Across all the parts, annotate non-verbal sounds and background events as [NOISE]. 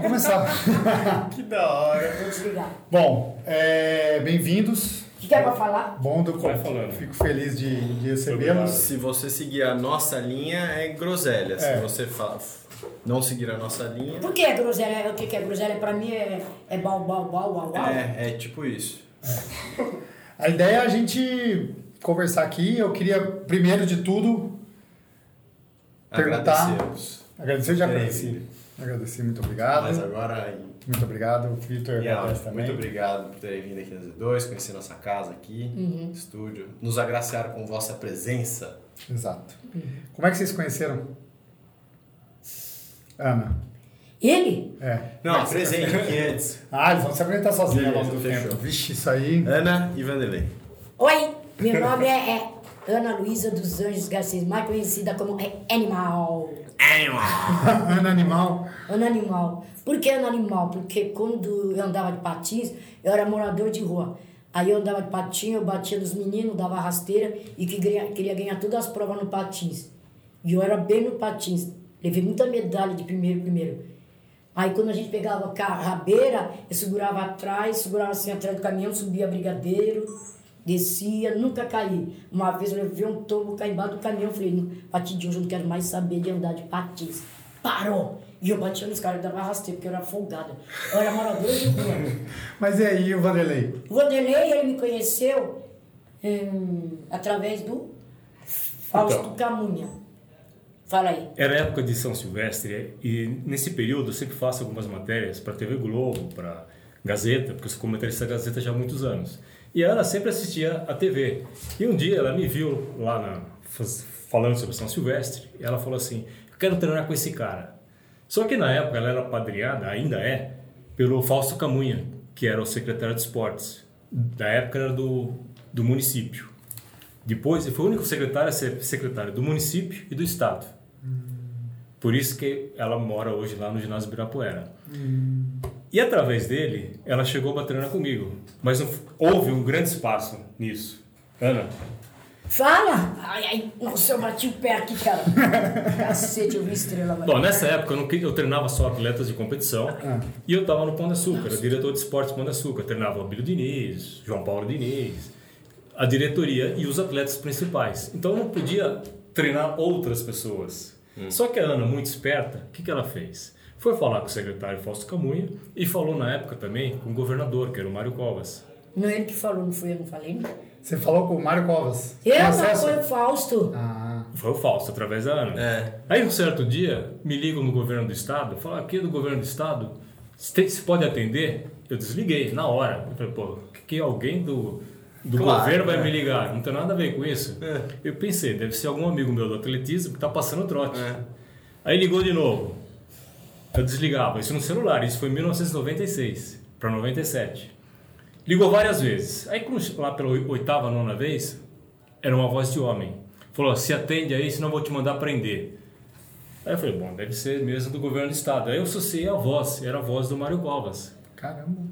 Vamos começar. [LAUGHS] Que da hora. Vou desligar. Bom, é, bem-vindos. O que que é pra falar? Bom do Vai falando. Fico feliz de, de recebê-los. Se você seguir a nossa linha, é groselha. Se É. você fa- não seguir a nossa linha, Por que é groselha? O que que é groselha? Pra mim é, é bal, bal, bal, bal, bal. é, é tipo isso. A ideia é a gente conversar aqui. Eu queria, primeiro de tudo, Perguntar. Agradecer. Já É. agradeci. Agradeci, muito obrigado. Mas agora. Muito obrigado. Vitor, E, agradece também. muito obrigado por terem vindo aqui no Z2, conhecer nossa casa aqui, Uhum. estúdio. Nos agraciar com vossa presença. Exato. Como é que vocês conheceram? Ana. Ele? É. Não, presente aqui antes. [LAUGHS] Ah, eles vão se apresentar sozinhos ao longo do Beleza, tempo. fechou. Vixe, isso aí. Ana e Vanderlei. Oi, meu nome é, é Ana Luísa dos Anjos Garcia, mais conhecida como é Animal. [LAUGHS] Ana Animal. Ana Animal. Por que Ana Animal? Porque quando eu andava de patins, eu era morador de rua. Aí eu andava de patins, eu batia nos meninos, dava rasteira e que ganha- queria ganhar todas as provas no patins. E eu era bem no patins. Levei muita medalha de primeiro, primeiro. Aí quando a gente pegava a rabeira, eu segurava atrás, segurava assim atrás do caminhão, subia brigadeiro, descia, nunca caí. Uma vez eu levei um tombo, caí embaixo do caminhão, falei, a partir de hoje eu não quero mais saber de andar de patins. Parou! E eu batia nos caras, dava rasteiro, porque eu era folgada. Eu era morador de rua. [LAUGHS] Mas e aí, o Vanderlei? O Vanderlei, ele me conheceu hum, através do Fausto Então. Camunha. Fala aí. Era época de São Silvestre e nesse período eu sempre faço algumas matérias para TV Globo, para Gazeta, porque eu sou comentarista da Gazeta já há muitos anos. E a Ana sempre assistia a TV. E um dia ela me viu lá na, falando sobre São Silvestre e ela falou assim: Eu quero treinar com esse cara. Só que na época ela era padrinhada, ainda é, pelo Fausto Camunha, que era o secretário de esportes. Da época era do, do município. Depois, ele foi o único secretário a ser secretário do município e do estado. Por isso que ela mora hoje lá no ginásio Ibirapuera. E através dele, ela chegou para treinar comigo. Mas não- houve um grande espaço nisso. Ana, Fala! Ai, ai, nossa, eu bati o pé aqui, cara. [LAUGHS] Cacete, eu vi estrela, velho. Bom, nessa época eu, não, eu treinava só atletas de competição e eu estava no Pão de Açúcar, era diretor de esportes Pão de Açúcar. Treinava o Abílio Diniz, João Paulo Diniz, a diretoria e os atletas principais. Então eu não podia treinar outras pessoas. Só que a Ana, muito esperta, o que, que ela fez? Foi falar com o secretário Fausto Camunha e falou na época também com o governador, que era o Mário Covas. Não é ele que falou, não fui eu, não falei, não. Você falou com o Mário Covas. Eu não, acesso? foi o Fausto. Ah, Foi o Fausto, através da Ana. É. Aí um certo dia, me ligam no governo do estado, falam, aqui do governo do estado, se pode atender? Eu desliguei, na hora. Eu falei, pô, que, que alguém do, do Claro, governo vai é. me ligar? Não tem nada a ver com isso. É. Eu pensei, deve ser algum amigo meu do atletismo que tá passando trote. É. Aí ligou de novo. Eu desligava, isso no celular, isso foi em 1996 para 97. Ligou várias vezes. Aí, lá pela oitava, nona vez, era uma voz de homem. Falou: se atende aí, senão vou te mandar prender. Aí eu falei: bom, deve ser mesmo do governo do estado. Aí eu associei a voz, era a voz do Mário Covas. caramba.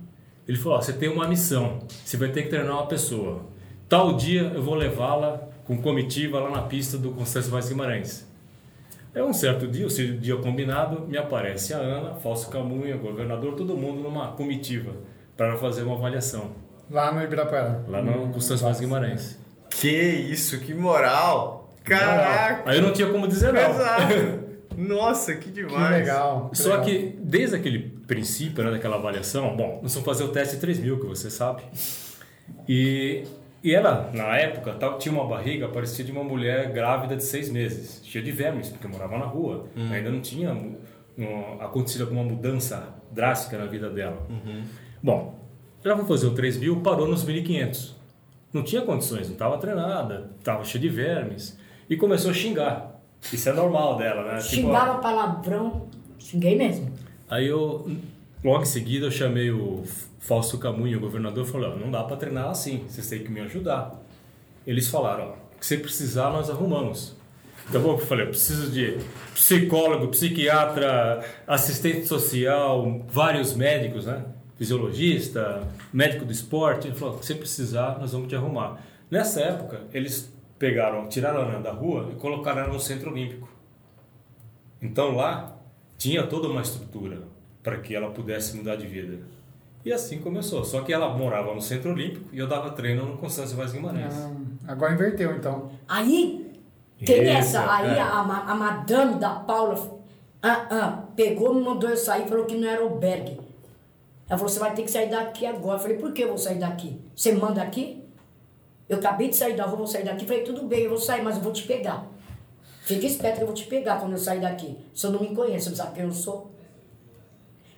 Ele falou: você tem uma missão, você vai ter que treinar uma pessoa. Tal dia eu vou levá-la com comitiva lá na pista do Constâncio Vaz Guimarães. Aí um certo dia, o seu dia combinado, me aparece a Ana, Falso Camunha, governador, todo mundo numa comitiva para fazer uma avaliação Lá no Ibirapuera. lá no Constâncio Vaz Guimarães. Que isso, que moral! Caraca! Aí eu não tinha como dizer não. Pesado. [LAUGHS] Nossa, que Que demais! legal. que Só legal. que desde aquele princípio, né, daquela avaliação, bom, nós vamos fazer o teste 3000, que você sabe. E, e ela, na época, tal- tinha uma barriga parecia de uma mulher grávida de seis meses, cheia de vermes, porque morava na rua. Ainda não tinha não, acontecido alguma mudança drástica na vida dela. Bom, ela foi fazer o 3000, parou nos 1500. Não tinha condições, não estava treinada, estava cheia de vermes. E começou a xingar. Isso é normal dela, né? Tipo, Xingava palavrão. Xinguei mesmo. Aí eu, logo em seguida, eu chamei o Fausto Camunha, o governador, e falei, não dá para treinar assim, vocês têm que me ajudar. Eles falaram, o que você precisar, nós arrumamos. Então eu falei, eu preciso de psicólogo, psiquiatra, assistente social, vários médicos, né? Fisiologista, médico do esporte. Ele falou, o que você precisar, nós vamos te arrumar. Nessa época, eles pegaram, tiraram a Ana da rua e colocaram ela no centro olímpico. Então lá tinha toda uma estrutura. Para que ela pudesse mudar de vida. E assim começou. Só que ela morava no Centro Olímpico e eu dava treino no Constância Vaz Guimarães. Ah, agora inverteu, então. Aí, tem Isso, essa, aí é. a, a madame da Paula ah, ah, pegou, me mandou eu sair, falou que não era albergue. Ela falou, você vai ter que sair daqui agora. Eu falei, por que eu vou sair daqui? Você manda aqui? Eu acabei de sair da rua, vou sair daqui. Falei, tudo bem, eu vou sair, mas eu vou te pegar. Fica esperto que eu vou te pegar quando eu sair daqui. Você não me conhece, você não sabe quem eu sou.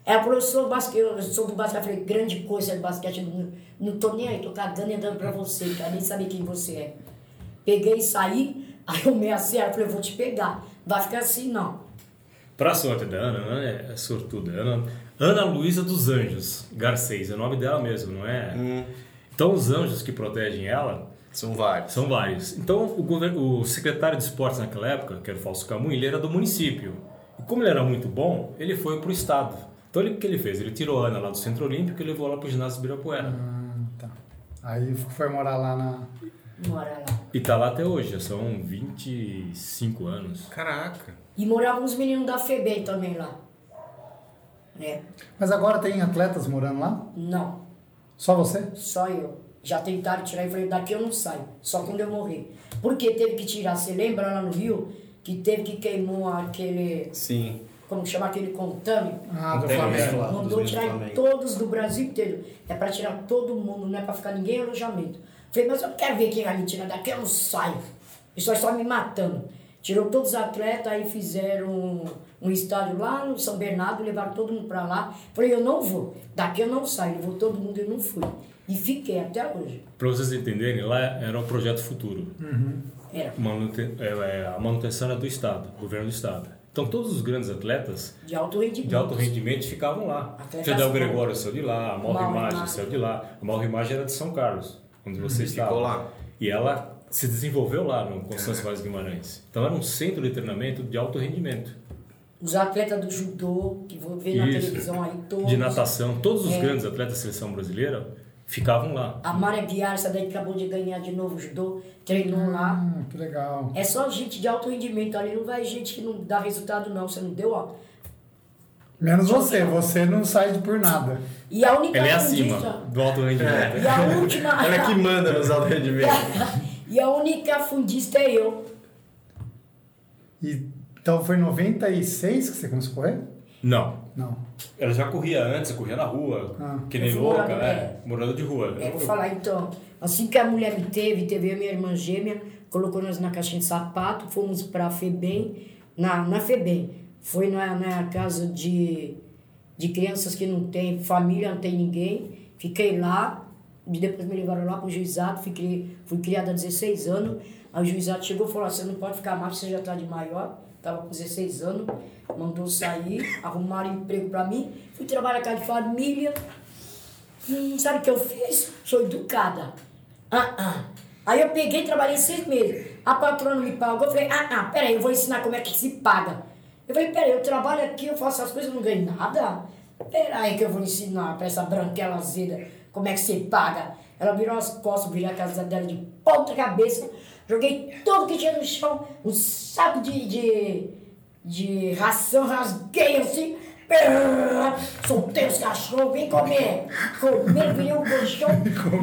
Ela falou, eu sou, basque... eu sou do basquete. Eu falei, grande coisa de basquete. Não, não tô nem aí, tô cagando e andando pra você, cara. Nem saber quem você é. Peguei e saí, [LAUGHS] aí eu me assim, ela falou, eu vou te pegar. Vai ficar assim, não. Pra sorte da Ana, Ana é sortuda. Ana, Ana Luísa dos Anjos Garcês, é o nome dela mesmo, não é? Então os anjos que protegem ela São vários. são vários. Então o, governo, o secretário de esportes naquela época, que era o Falso Camus, ele era do município. E como ele era muito bom, ele foi pro estado. Então ele- o que ele fez? Ele tirou a Ana lá do Centro Olímpico e levou lá pro ginásio Ibirapuera. Ah, tá. Aí foi morar lá na. Mora lá. E tá lá até hoje, já são 25 anos. Caraca. E moravam uns meninos da FEBEM também lá. Né? Mas agora tem atletas morando lá? Não, Só você? só eu. Já tentaram tirar e falei, daqui eu não saio, só quando eu morrer. Porque teve que tirar, você lembra lá no Rio, que teve que queimou aquele, Sim. Como chama aquele contame? Ah, do Flamengo. lá. Mandou tirar em todos do Brasil inteiro. É pra tirar todo mundo, não é pra ficar ninguém em alojamento. Falei, mas eu não quero ver quem vai me tirar daqui, eu não saio. Isso é só me matando. Tirou todos os atletas, aí fizeram um, um estádio lá no São Bernardo, levaram todo mundo pra lá. Falei, eu não vou, daqui eu não saio, levou todo mundo, eu não fui. E fiquei até hoje. Para vocês entenderem, lá era um projeto futuro. Era Manute- é, é, a manutenção era do Estado, governo do Estado. Então todos os grandes atletas de alto rendimento. de alto rendimento ficavam lá. Atletas Fidel. Gregório saiu de lá, a Mauro Imagem saiu de lá. A Mauro Imagem era de São Carlos, onde você estava. ficou lá. E ela se desenvolveu lá no Constância Vaz Guimarães. Então era um centro de treinamento de alto rendimento. Os atletas do judô, que vou ver na Isso. televisão aí, todos. De natação, todos os É. grandes atletas da seleção brasileira ficavam lá. A Maria Guiar, essa daí que acabou de ganhar de novo o judô, treinou lá. Ah, que legal. É só gente de alto rendimento ali, não vai gente que não dá resultado não, você não deu, ó. Menos você, você não sai de por nada. E a única Ele é fundista- acima do alto rendimento. E a última... [LAUGHS] Ela que manda nos alto rendimento. [LAUGHS] e a única fundista é eu. E, então foi em 96 que você começou a correr? Não. Não. Ela já corria antes, corria na rua, Ah. que nem louca, morador, é, morador de rua. É, vou falar então. Assim que a mulher me teve, teve e minha irmã gêmea, colocou nós na caixinha de sapato, fomos pra FEBEM, na, na FEBEM. Foi na, na casa de, de crianças que não tem família, não tem ninguém. Fiquei lá, e depois me levaram lá pro juizado, fui, fui criada há 16 anos. Aí o juizado chegou e falou, "Ah, você não pode ficar mais, você já tá de maior. Tava com 16 anos, mandou sair, arrumaram emprego pra mim. Fui trabalhar com a de família, Hum, sabe o que eu fiz? Sou educada. Ah, ah. Aí eu peguei e trabalhei seis meses. A patrona me pagou. Eu falei, ah, ah, peraí, eu vou ensinar como é que se paga. Eu falei, peraí, eu trabalho aqui, eu faço as coisas, eu não ganho nada. Peraí que eu vou ensinar pra essa branquela azeda como é que se paga. Ela virou as costas, virei a casa dela de ponta cabeça. Joguei tudo que tinha no chão, um saco de, de, de ração, rasguei assim. Soltei os cachorros, vem comer. Comer, virei um colchão.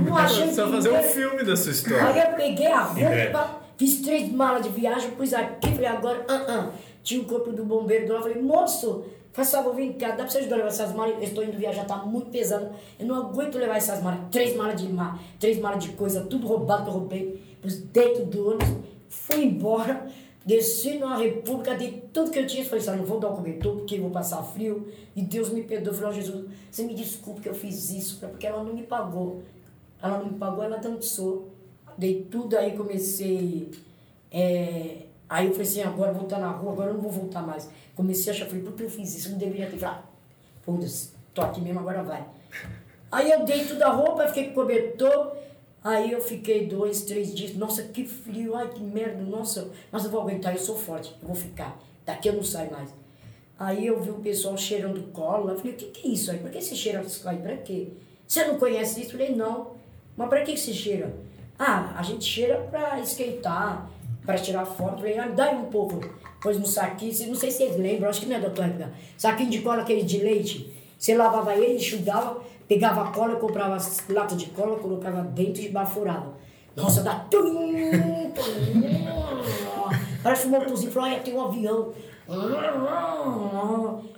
Não achei Precisa fazer um filme dessa Aí história. eu peguei a roupa, fiz três malas de viagem, pus aqui, falei, agora, ah, ah. Tinha o corpo do bombeiro do lado, falei, moço, faz favor, vem cá, dá pra você ajudar a levar essas malas? Eu estou indo viajar, tá muito pesado. Eu não aguento levar essas malas, três malas de mar, três malas de coisa, tudo roubado que eu roubei, dentro do ônibus, fui embora, desci na República, dei tudo que eu tinha, falei, assim, não vou dar o cobertor porque eu vou passar frio, e Deus me perdoou, falei, ó Jesus, você me desculpe que eu fiz isso, porque ela não me pagou. Ela não me pagou, ela dançou. Dei tudo, aí comecei. é, aí eu falei assim, agora vou estar na rua, agora eu não vou voltar mais. Comecei a achar, falei, por que eu fiz isso? Eu não deveria ter falado. Foda-se, tô aqui mesmo, agora vai. Aí eu dei tudo a roupa, fiquei com cobertor. Aí eu fiquei dois, três dias. Nossa, que frio, ai que merda, nossa, mas eu vou aguentar, eu sou forte, eu vou ficar. Daqui eu não saio mais. Aí eu vi o pessoal cheirando cola. Eu falei, o que, que é isso aí? Por que você cheira isso aí? Pra quê? Você não conhece isso? Eu falei, não. Mas pra que você cheira? Ah, a gente cheira pra esquentar. para tirar foto. Falei, ah, dá um pouco. Pôs no saquinho, não sei se vocês lembram, acho que não é tua época. Saquinho de cola, aquele de leite. Você lavava ele, enxugava, pegava cola, comprava as latas de cola, colocava dentro e baforava. Nossa, dá. tum. Parece um motorzinho, falou, olha, tem um avião.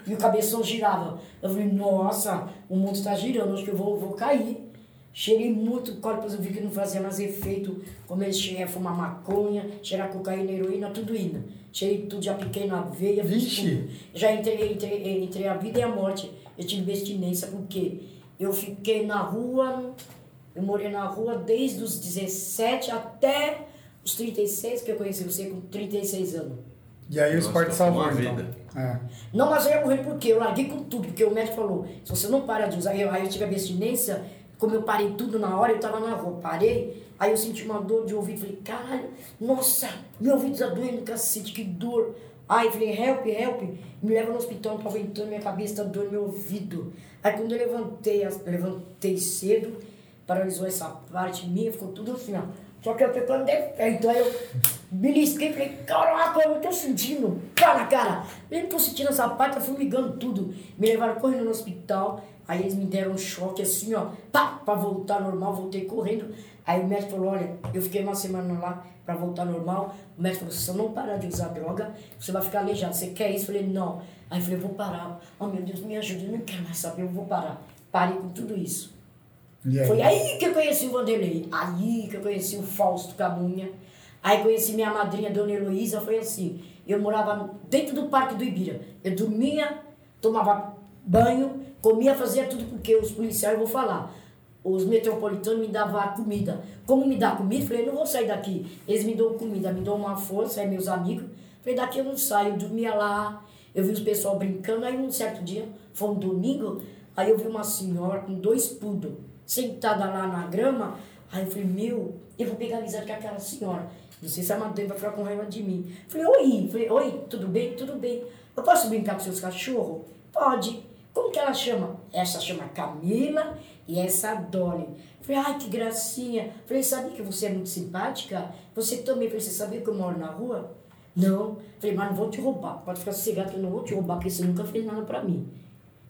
E o cabeção girava. Eu falei, nossa, o mundo está girando, acho que eu vou, vou cair. Cheirei muito cola, depois eu vi que não fazia mais efeito. Comecei a fumar maconha, cheirar cocaína, heroína, tudo indo. Cheirei tudo, já piquei na veia, Vixe. Já entrei entre, entre a vida e a morte. Eu tive abstinência, porque eu fiquei na rua, eu morei na rua desde os 17 até os 36, que eu conheci você com 36 anos. E aí o esporte salvou, então. vida. É. Não, mas eu ia morrer porque eu larguei com tudo, porque o médico falou, se você não para de usar, eu, aí eu tive abstinência, como eu parei tudo na hora, eu tava na rua, parei, aí eu senti uma dor de ouvido, falei, caralho, nossa, meu ouvido tá doendo, cacete, que dor. Aí eu falei, help, help, me leva no hospital, não tô aguentando, minha cabeça tá doendo meu ouvido. Aí quando eu levantei, eu levantei cedo, paralisou essa parte minha, ficou tudo assim, ó. Só que eu pegando defeito, aí eu belisquei e falei, caraca, eu tô sentindo, na cara. Eu não tô sentindo essa parte, tá fumigando tudo. Me levaram correndo no hospital, aí eles me deram um choque assim, ó, pá, pra voltar normal, voltei correndo. Aí o médico falou, olha, eu fiquei uma semana lá pra voltar normal. O médico falou, se você não parar de usar droga, você vai ficar aleijado. Você quer isso? Eu falei, não. Aí eu falei, vou parar. Oh meu Deus, me ajuda, eu não quero mais saber, eu vou parar. Parei com tudo isso. Foi aí que eu conheci o Vanderlei. Aí que eu conheci o Fausto Camunha. Aí conheci minha madrinha, Dona Heloísa. Foi assim. Eu morava dentro do Parque do Ibira. Eu dormia, tomava banho, comia, fazia tudo porque os policiais, eu vou falar, os metropolitanos me davam comida. Como me dá comida? Falei, não vou sair daqui. Eles me dão comida, me dão uma força, aí meus amigos. Falei, daqui eu não saio. Eu dormia lá, eu vi os pessoal brincando. Aí um certo dia, foi um domingo, aí eu vi uma senhora com dois poodle sentada lá na grama. Aí eu falei, meu, eu vou pegar amizade com aquela senhora. Não sei se a madrinha vai ficar com raiva de mim. Falei, oi, falei, oi, tudo bem? Tudo bem. Eu posso brincar com seus cachorros? Pode. Como que ela chama? Essa chama Camila e essa Dolly. Falei, ai, que gracinha. Falei, sabia que você é muito simpática? Você também, falei, você sabia que eu moro na rua? Não. Falei, mas não vou te roubar. Pode ficar sossegado que eu não vou te roubar, porque você nunca fez nada pra mim.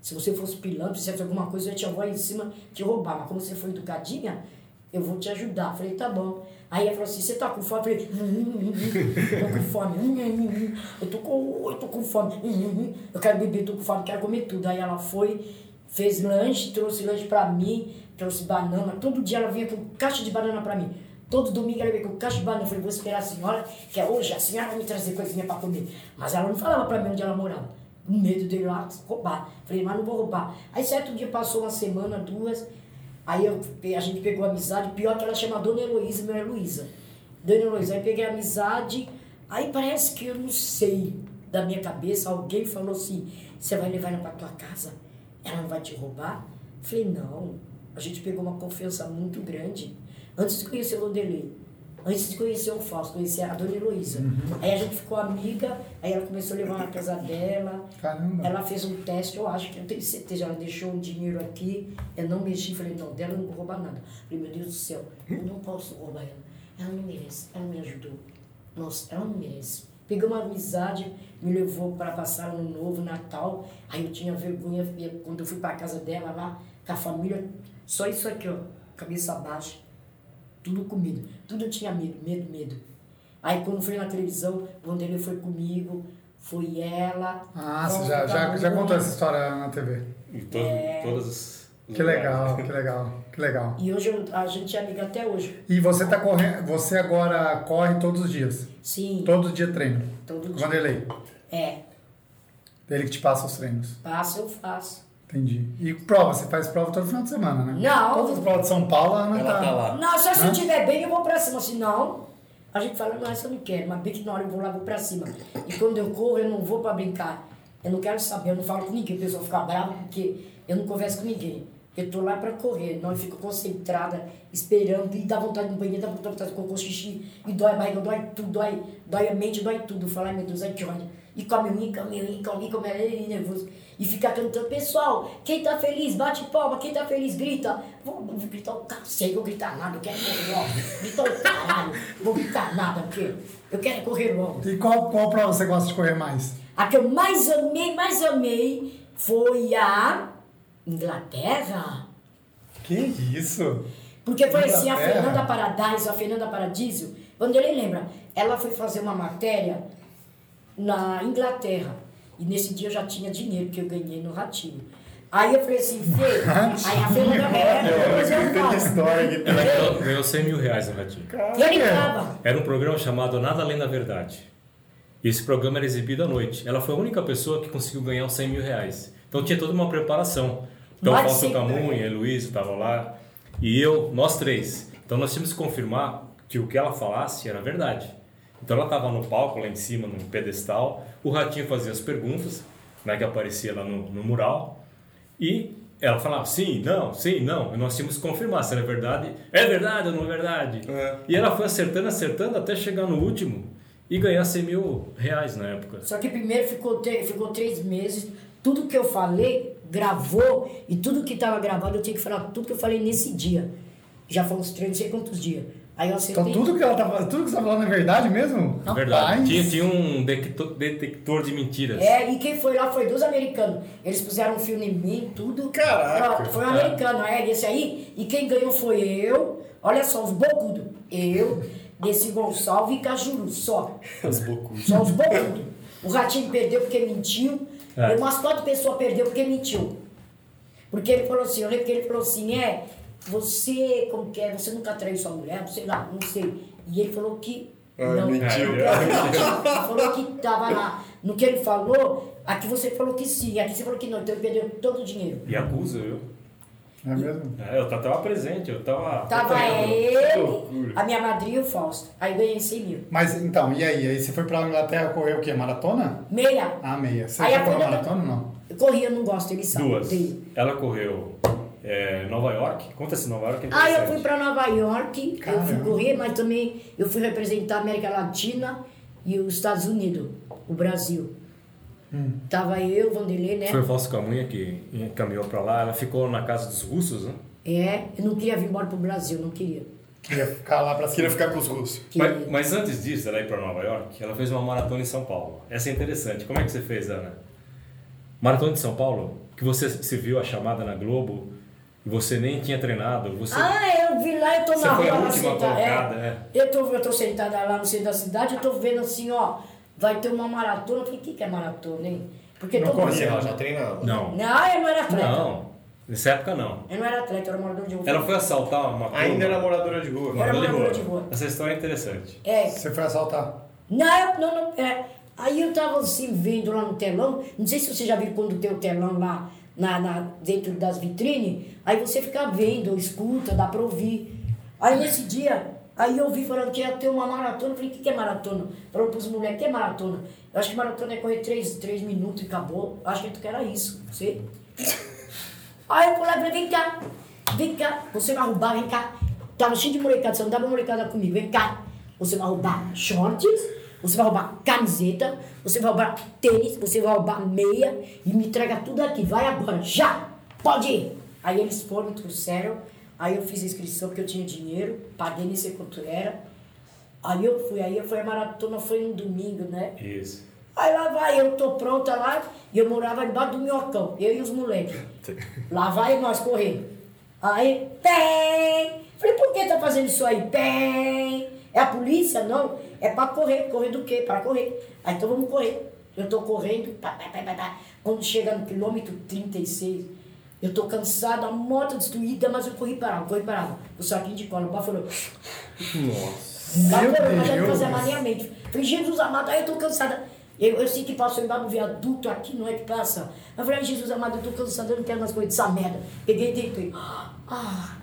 Se você fosse pilantra, se alguma coisa, eu ia te avó em cima te roubar. Mas como você foi educadinha, eu vou te ajudar. Falei, tá bom. Aí ela falou assim, você tá com fome? Falei, "Hum, hum, hum, hum, tô com fome. Hum, hum, hum, hum. Eu tô com, eu tô com fome. Hum, hum, hum. Eu quero beber, tô com fome, quero comer tudo. Aí ela foi, fez lanche, trouxe lanche pra mim, trouxe banana. Todo dia ela vinha com caixa de banana pra mim. Todo domingo ela veio com caixa de banana. Eu falei, vou esperar a senhora, que é hoje a senhora vai me trazer coisinha pra comer. Mas ela não falava pra mim onde ela morava. Com medo de ir lá roubar. Falei, mas não vou roubar. Aí certo dia passou uma semana, duas. Aí eu, a gente pegou amizade, pior que ela chama Dona Heloísa, meu é Luísa. Dona Heloísa, aí peguei amizade, aí parece que eu não sei, da minha cabeça, alguém falou assim, você vai levar ela pra tua casa? Ela não vai te roubar? Falei, não, a gente pegou uma confiança muito grande. Antes de conhecer o Vanderlei, antes de conhecer o Fausto, conhecer a Dona Heloísa. Aí a gente ficou amiga, aí ela começou a levar na casa dela, Caramba. ela fez um teste, eu acho que eu tenho certeza, ela deixou um dinheiro aqui, eu não mexi, falei, não, dela eu não vou roubar nada. Falei, meu Deus do céu, eu não posso roubar ela. Ela não merece, ela me ajudou. Nossa, ela não merece. Peguei uma amizade, me levou para passar ano novo, Natal. Aí eu tinha vergonha, quando eu fui para casa dela lá, com a família, só isso aqui, ó, cabeça baixa, tudo comido. Tudo eu tinha medo, medo, medo. Aí quando fui na televisão, o Vanderlei foi comigo, foi ela. Ah, você já, já, já contou essa história na TV. Em todo, todas as. Que legal, que legal, que legal. E hoje eu- a gente é amiga até hoje. E você tá correndo, você agora corre todos os dias. Sim, Todo dia treino. todo dia. Vanderlei, É, ele que te passa os treinos. passa, eu faço. Entendi. E prova, você faz prova todo final de semana, né? Não. Todas as provas de São Paulo, a Ana Ela tá lá. Não, só se Hã? eu estiver bem, eu vou pra cima. Se não, a gente fala, não, essa eu não quero. Mas bem que na hora eu vou lá, vou pra cima. E quando eu corro, eu não vou pra brincar. Eu não quero saber, eu não falo com ninguém. O pessoal fica bravo porque eu não converso com ninguém. Eu tô lá pra correr, não eu fico concentrada, esperando, e dá vontade de ir no banheiro, dá vontade de cocô, xixi, e dói a barriga, dói tudo, dói, dói a mente, dói tudo. Falar, ai meu Deus, ai que ódio. E come um, come um, come um, come um, nervoso. E fica cantando, pessoal, quem tá feliz, bate palma, quem tá feliz, grita. Vou, vou gritar o cacete, vou gritar nada, eu quero correr logo. Gritar o caralho, vou gritar nada, porque eu quero correr logo. E qual, qual prova você gosta de correr mais? A que eu mais amei, mais amei, foi a Inglaterra. Que isso? Porque foi assim, a? Fernanda Paradise, a Fernanda Paradiso, quando ele lembra, ela foi fazer uma matéria na Inglaterra. E nesse dia eu já tinha dinheiro que eu ganhei no Ratinho. Aí eu falei assim, Fê, [LAUGHS] aí a Fernanda era, depois eu falo. história que. Ela ganhou- ganhou 100 mil reais no Ratinho. E ele tava. Era um programa chamado Nada Além da Verdade. E esse programa era exibido à noite. Ela foi a única pessoa que conseguiu ganhar os 100 mil reais. Então tinha toda uma preparação. Então Mais Fausto Camunha, Heloísa estavam lá. E eu, nós três. Então nós tínhamos que confirmar que o que ela falasse era verdade. Então ela estava no palco, lá em cima, num pedestal. O Ratinho fazia as perguntas, né, que aparecia lá no, no mural. E ela falava sim, não, sim, não. E nós tínhamos que confirmar se era verdade. É verdade ou não é verdade? É. E ela foi acertando, acertando até chegar no último e ganhar 100 mil reais na época. Só que primeiro ficou, ficou três meses, tudo que eu falei, gravou, e tudo que estava gravado eu tinha que falar tudo que eu falei nesse dia. Já foram uns três, não sei quantos dias. Aí eu acertei. Então tudo que ela tá falando, tudo que você tá falando é verdade mesmo? Não. Verdade. Rapaz. Tinha, tinha um detector, detector de mentiras. É, e quem foi lá foi dos americanos. Eles puseram um filme em mim, tudo. Caraca. Foi um americano, é, esse aí. E quem ganhou foi eu. Olha só, os bocudos. Eu, desse Gonçalves e Cajuru, só. [LAUGHS] Os bocos. Só os bocudos. O Ratinho perdeu porque mentiu. É. E umas quatro pessoas perdeu porque mentiu. Porque ele falou assim, eu lembro que ele falou assim, é, você, como que é, você nunca traiu sua mulher, sei lá, não sei. E ele falou que Ah, não. mentiu. Ele falou que tava lá. No que ele falou, aqui você falou que sim, aqui você falou que não, então ele perdeu todo o dinheiro. E acusa, viu? É mesmo? É, eu tava presente, eu tava. Tava acompanhando. ele, a minha madrinha e o Fausto. Aí ganhei 100 mil. Mas então, e aí? Aí você foi pra Inglaterra correr o quê? Maratona? Meia. Ah, meia. Você Aí correu maratona ou não? Eu corria, eu não gosto, ele sabe. Duas. Odeio. Ela correu é, Nova York. Conta se Nova York é Ah, eu fui pra Nova York, eu Caramba. fui correr, mas também eu fui representar a América Latina e os Estados Unidos, o Brasil. Tava eu, Vanderlei, né? Foi o Fausto Camunha que encaminhou pra lá. Ela ficou na casa dos russos, né? É, eu não queria vir embora pro Brasil, não queria. Queria ficar lá pra Queria ficar com os russos. Mas, mas antes disso, ela ir para Nova York, ela fez uma maratona em São Paulo. Essa é interessante. Como é que você fez, Ana? Maratona de São Paulo, que você se viu a chamada na Globo e você nem tinha treinado, você Ah, eu vi lá, eu tô Você na foi a rua lá última sentada. colocada, é. é. Eu, tô, eu tô sentada lá no centro da cidade, eu tô vendo assim, ó, vai ter uma maratona. Eu falei, o que, que é maratona, hein? Porque Não corria. Ela já treinava. não. Não, eu não era atleta. Não. Nessa época não. Eu não era atleta, eu era morador de rua. Ela foi assaltar uma Ainda turma, era moradora de rua. Eu era moradora de moradora rua. de rua. Essa história é interessante. É, Você foi assaltar. Não, eu- não, não, é. Aí eu tava assim, vendo lá no telão, não sei se você já viu quando tem o telão lá na, na- dentro das vitrines, aí você fica vendo, escuta, dá pra ouvir. Aí nesse dia, aí eu ouvi falando que ia ter uma maratona, eu falei, o que, que é maratona? Falou pros o que é maratona? Eu acho que maratona é correr três, três minutos e acabou. Eu acho que era isso, não sei. Aí eu falei, vem cá, vem cá, você vai roubar, vem cá. Tava cheio de molecada, você não dava molecada comigo, vem cá. Você vai roubar shorts, você vai roubar camiseta, você vai roubar tênis, você vai roubar meia e me entrega tudo aqui. Vai agora, já! Pode ir! Aí eles foram, trouxeram, aí eu fiz a inscrição porque eu tinha dinheiro, paguei, nem sei quanto era. Aí eu fui, aí foi a maratona, foi no domingo, né? Isso. Aí lá vai, eu tô pronta lá, e eu morava debaixo do minhocão, eu e os moleques. [LAUGHS] Lá vai nós correr. Aí, tem! Falei, por que tá fazendo isso aí? Tem! É a polícia? Não. É pra correr. Correr do quê? Para correr. Aí então vamos correr. Eu tô correndo, pá, pá, pá, pá, pá. quando chega no quilômetro 36, eu tô cansado, a moto destruída, mas eu corri parava, corri parava. O saquinho de cola, o pá falou, Nossa. Falando, mas eu fazer maniamente. Falei, Jesus amado, aí eu tô cansada. Eu, eu sei que passou embaixo do viaduto aqui, não é que passa. Eu falei, ai, Jesus amado, eu tô cansada, eu não quero mais coisas dessa merda. Peguei deitei. Ah,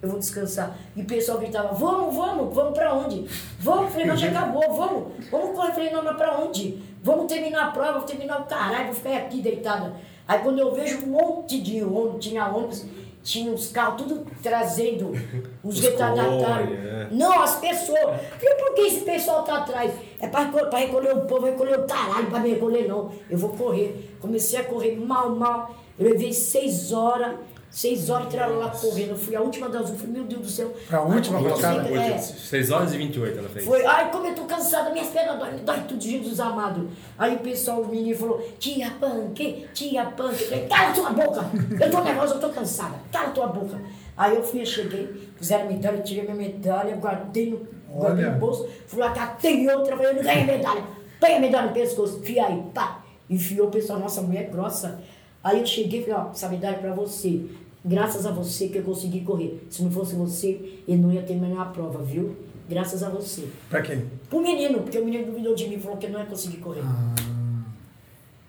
eu vou descansar. E o pessoal gritava, vamos, vamos, vamos pra onde? Vamos, falei, mas já acabou, vamos, vamos correr. Falei, não, mas pra onde? Vamos terminar a prova, vou terminar o caralho, vou ficar aqui deitada. Aí quando eu vejo um monte de ônibus, tinha ônibus, tinha os carros, tudo trazendo [LAUGHS] os, Os retardatários. é. Não, as pessoas. Falei, por que esse pessoal tá atrás? É pra, recolher, o povo, recolher o caralho, pra me recolher não. Eu vou correr. Comecei a correr mal, mal. Eu levei seis horas, seis horas tiraram lá correndo. Eu fui a última das eu falei, meu Deus do céu. A última colocada? é. 6 horas e 28 ela fez. Foi, ai, como eu tô cansada, minhas pernas dói, dói tudo, Jesus amado. Aí o pessoal, o menino falou, tia Punk, tia Punk. Eu falei, cala tua boca, eu tô nervosa, eu tô cansada, cala tua boca. Aí eu fui, eu cheguei, fizeram medalha, eu tirei minha medalha, guardei no, guardei no bolso, fui lá, catei outra, falei, eu não ganhei medalha, põe a medalha no pescoço, enfia aí, pá. Enfiou o pessoal, nossa, mulher grossa. Aí eu cheguei e falei, ó, essa medalha é pra você. Graças a você que eu consegui correr. Se não fosse você, eu não ia terminar a prova, viu? Graças a você. Pra quê? O menino, porque o menino duvidou de mim, falou que eu não ia conseguir correr. Ah.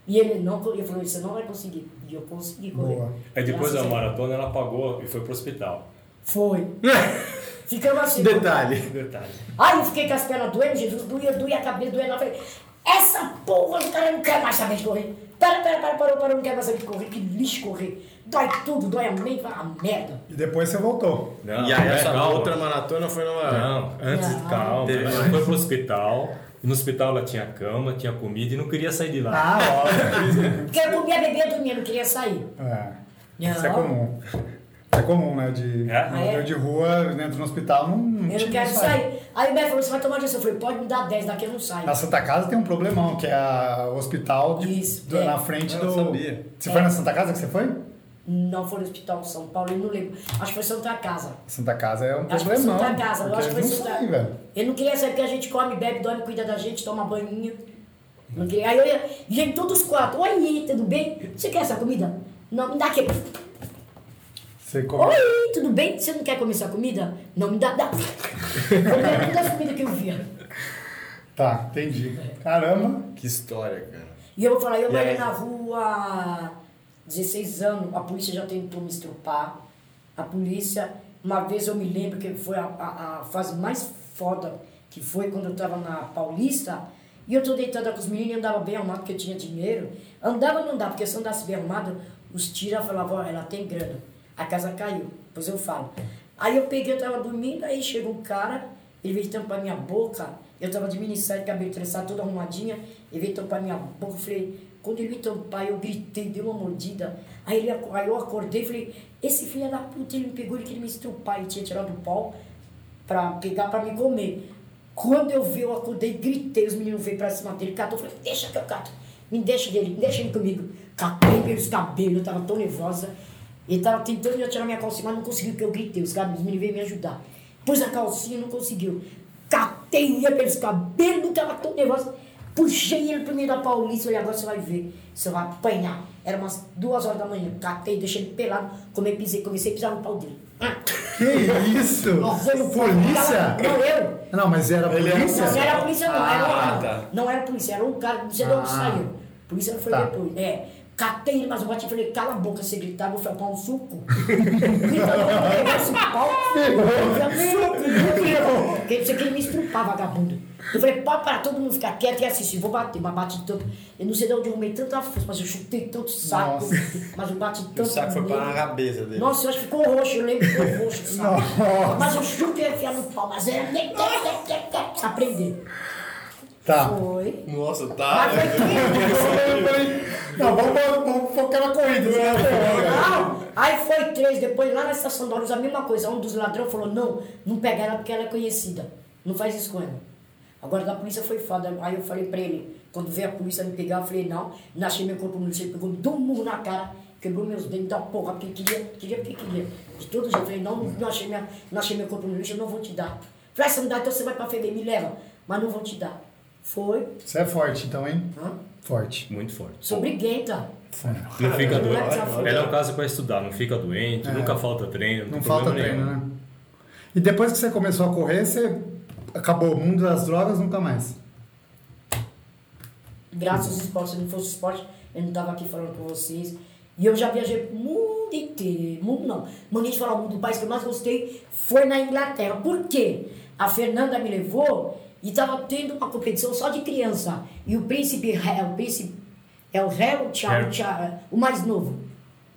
E ele não co- ele falou, você não vai conseguir. E eu consegui correr. Boa. Aí depois Graças da maratona ela pagou e foi pro hospital. Foi. [LAUGHS] Ficamos assim. Detalhe. Detalhe. Aí eu fiquei com as pernas doendo, Jesus, doía, doía a cabeça, doendo. Eu falei, essa porra do cara não quer mais saber de correr. Pera, pera, pera, parou, parou, não quer mais saber de correr. Que lixo correr. Dói tudo, dói a mente, vai a merda. E depois você voltou. Não, e aí é, essa calma. outra maratona foi numa. Não, antes, Não. calma. Teve Ela mais. foi pro hospital. No hospital ela tinha cama, tinha comida e não queria sair de lá. Ah, óbvio. Porque eu comia, bebia, dormia, não queria sair. É. Isso é comum. Isso é comum, né? De É? morador É. de rua, dentro do hospital, não, não Eu não quero isso sair. Aí o Beto falou, você vai tomar injeção. Eu falei, pode me dar 10, daqui eu não saio. Na Santa Casa tem um problemão, que é a- o hospital de- Isso, do- é. na frente Eu do. não sabia. Você É. foi na Santa Casa que você foi? Não foi no hospital de São Paulo, eu não lembro. Acho que foi Santa Casa. Santa Casa é um Acho que foi problemão. Santa Casa, eu acho que foi Santa velho. Eu não queria sair porque a gente come, bebe, dorme, cuida da gente, toma banhinho. Não queria. Aí eu ia, gente, todos os quatro. Oi, tudo bem? Você quer essa comida? Não, me dá aqui. Você come... Oi, tudo bem? Você não quer comer essa comida? Não, me dá, dá. Todas as comidas que eu via. Tá, entendi. Caramba. Que história, cara. E eu vou falar, eu morei na rua 16 anos, a polícia já tentou me estrupar. A polícia, uma vez eu me lembro que foi a, a, a fase mais foda, que foi quando eu tava na Paulista, e eu tô deitada com os meninos e andava bem arrumado porque eu tinha dinheiro. Andava não dá, porque se andasse bem arrumado, os tiras falavam, ó, ela tem grana. A casa caiu, depois eu falo. Aí eu peguei, eu tava dormindo, aí chegou um cara, ele veio tampar minha boca, eu tava de minissérie, cabelo trançado, toda arrumadinha, ele veio tampar minha boca, eu falei, quando ele me tampar, eu gritei, dei uma mordida, aí, ele, aí eu acordei e falei, esse filho da puta, ele me pegou, ele queria me estrupar, ele tinha tirado o pau pra pegar pra me comer. Quando eu vi, eu acordei, gritei, os meninos veio pra cima dele, catou, falei, deixa que eu cato, me deixa dele, me deixa ele comigo. Catei pelos cabelos, eu tava tão nervosa, ele tava tentando me tirar minha calcinha, mas não conseguiu, porque eu gritei, os caras, os meninos veio me ajudar. Pus a calcinha, não conseguiu. Catei pelos cabelos, eu tava tão nervosa. Puxei ele pro meio da Paulista, falei, agora você vai ver, você vai apanhar. Era umas duas horas da manhã, catei, deixei ele pelado, comei, pisei, comecei a pisar no pau dele. Ah, Que isso? Nossa, eu- Polícia? Não, eu. Não, mas era polícia? Não, não era a polícia, não. Era Ah, um- tá. Não era a polícia, era um cara, não sei de onde Ah. saiu. A polícia foi Tá. depois. É. Catei ele, mas eu bati e falei, cala a boca, você gritar, vou felpar um suco. [LAUGHS] Grita, não, vou pegar esse pau. Ferrou. Porque você queria me estrupar, vagabundo. Eu falei, pode parar, todo mundo ficar quieto e assistir, vou bater, mas bati tanto. Eu não sei de onde eu arrumei tanta força, mas eu chutei tanto saco, Nossa. mas eu bati O tanto. saco foi parar na cabeça dele. Nossa, eu acho que ficou roxo, eu lembro que ficou roxo, sabe? Nossa. Mas eu ia enfiar no pau, mas era pra aprender. Tá. Foi. Nossa, tá. Mas foi três. Não, vamos, vamos focar na corrida. Não. Aí foi três, depois lá na estação da Luz, a mesma coisa. Um dos ladrões falou, não, não pega ela porque ela é conhecida. Não faz isso com ela. Agora da polícia foi foda. Aí eu falei pra ele, quando veio a polícia me pegar, eu falei, não, não achei meu corpo no lixo. Ele pegou, me deu um murro na cara, quebrou meus dentes, da porra, porque queria, queria porque queria. De todo jeito, eu falei, não, não achei, minha, não achei meu corpo no lixo, eu não vou te dar. Falei, ah, você não dá, então você vai pra FEBEM, me leva. Mas não vou te dar. Foi. Você é forte, então, hein? Hã? Forte. Muito forte. Sou briguenta. Não fica Não é doente. Ela é um caso para estudar, não fica doente, nunca falta treino. Não tem falta treino, nenhum. né? E depois que você começou a correr, você acabou o mundo das drogas, nunca mais. Graças ao esporte, se não fosse o esporte, eu não estava aqui falando com vocês. E eu já viajei pro mundo inteiro. Mundo não. Mania de falar o mundo, o país que eu mais gostei foi na Inglaterra. Por quê? A Fernanda me levou e estava tendo uma competição só de criança. E o príncipe, é o príncipe, é o Harry, Charles, Harry. Charles, o mais novo.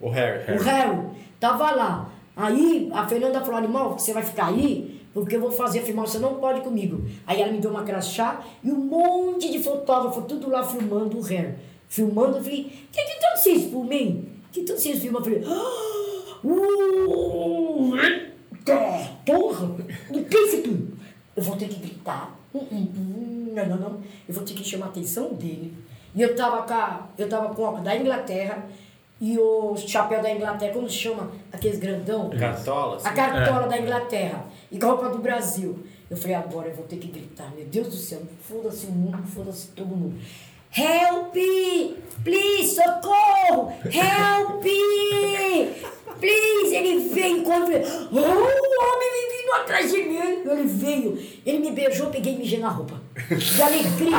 O Harry. O Harry tava lá. Aí a Fernanda falou, animal, você vai ficar aí? Porque eu vou fazer filmar, você não pode comigo. Aí ela me deu uma crachá e um monte de fotógrafo, tudo lá filmando o hair. Filmando, eu falei, que que tanto vocês filmam? Que tanto vocês filmam? Eu falei, ah, uh, porra, do príncipe. Eu vou ter que gritar. Hum, hum, hum, não, não, não. Eu vou ter que chamar a atenção dele. E eu tava com a, eu tava com a da Inglaterra e o chapéu da Inglaterra, como se chama? Aqueles grandão? Cartolas? A cartola da Inglaterra e com a roupa do Brasil. Eu falei, agora eu vou ter que gritar. Meu Deus do céu, foda-se o mundo, foda-se todo mundo. Help! Please, socorro! Help! Please! Ele veio falei, oh, o homem vem vindo atrás de mim. Ele veio, ele me beijou, peguei e mijei na roupa. De alegria.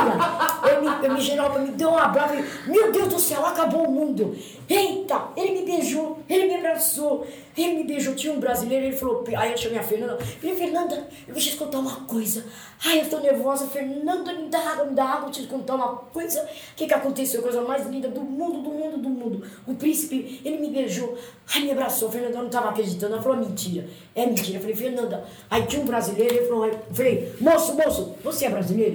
Eu, me, eu roupa, me deu um abraço. Meu Deus do céu, acabou o mundo. Eita! Ele me beijou, ele me abraçou, ele me beijou. Tinha um brasileiro, ele falou, aí eu chamei a Fernanda. Eu falei, Fernanda, eu vou te contar uma coisa. Ai, eu tô nervosa, Fernanda, me dá água, me dá água, vou te contar uma coisa. O que que aconteceu? Coisa mais linda do mundo, do mundo, do mundo. O príncipe, ele me beijou, ai, me abraçou. Fernanda eu não tava acreditando. Ela falou, mentira. É mentira. Eu falei, Fernanda. Aí tinha um brasileiro, ele falou, eu falei, moço, moço, você é brasileiro?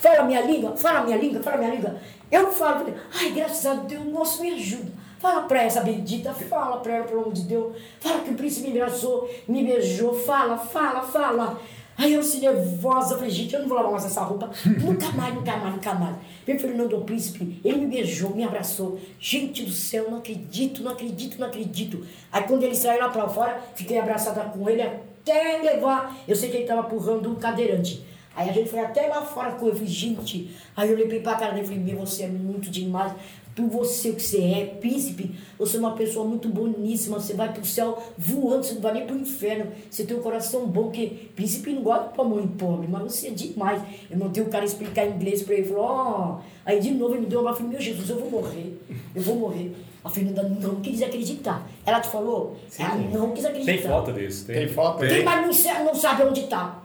Fala minha língua, fala minha língua, fala minha língua. Eu falo, falei, ai, graças a Deus, moço, me ajuda. Fala pra essa bendita, fala pra ela, pelo amor de Deus. Fala que o príncipe me abraçou, me beijou, fala, fala, fala. Aí eu assim, nervosa, falei, gente, eu não vou lavar mais essa roupa. [LAUGHS] nunca mais, nunca mais, nunca mais. Veio Fernando o Príncipe, ele me beijou, me abraçou. Gente do céu, não acredito, não acredito, não acredito. Aí quando ele saiu lá pra fora, fiquei abraçada com ele até levar. Eu sei que ele tava empurrando um cadeirante. Aí a gente foi até lá fora com ele, falei, gente. Aí eu olhei pra cara dele e falei, meu, você é muito demais. Tu, você o que você é, príncipe, você é uma pessoa muito boníssima, você vai pro céu voando, você não vai nem pro inferno. Você tem um coração bom, que príncipe não gosta pra mãe pobre, mas você é demais. Eu mandei o cara explicar em inglês pra ele, falou, ó. Aí de novo ele me deu uma, eu falei, meu Jesus, eu vou morrer, eu vou morrer. A Fernanda não quis acreditar. Ela te falou? Ela não quis acreditar. Tem foto disso? Tem foto? Tem, mas não, não sabe onde tá.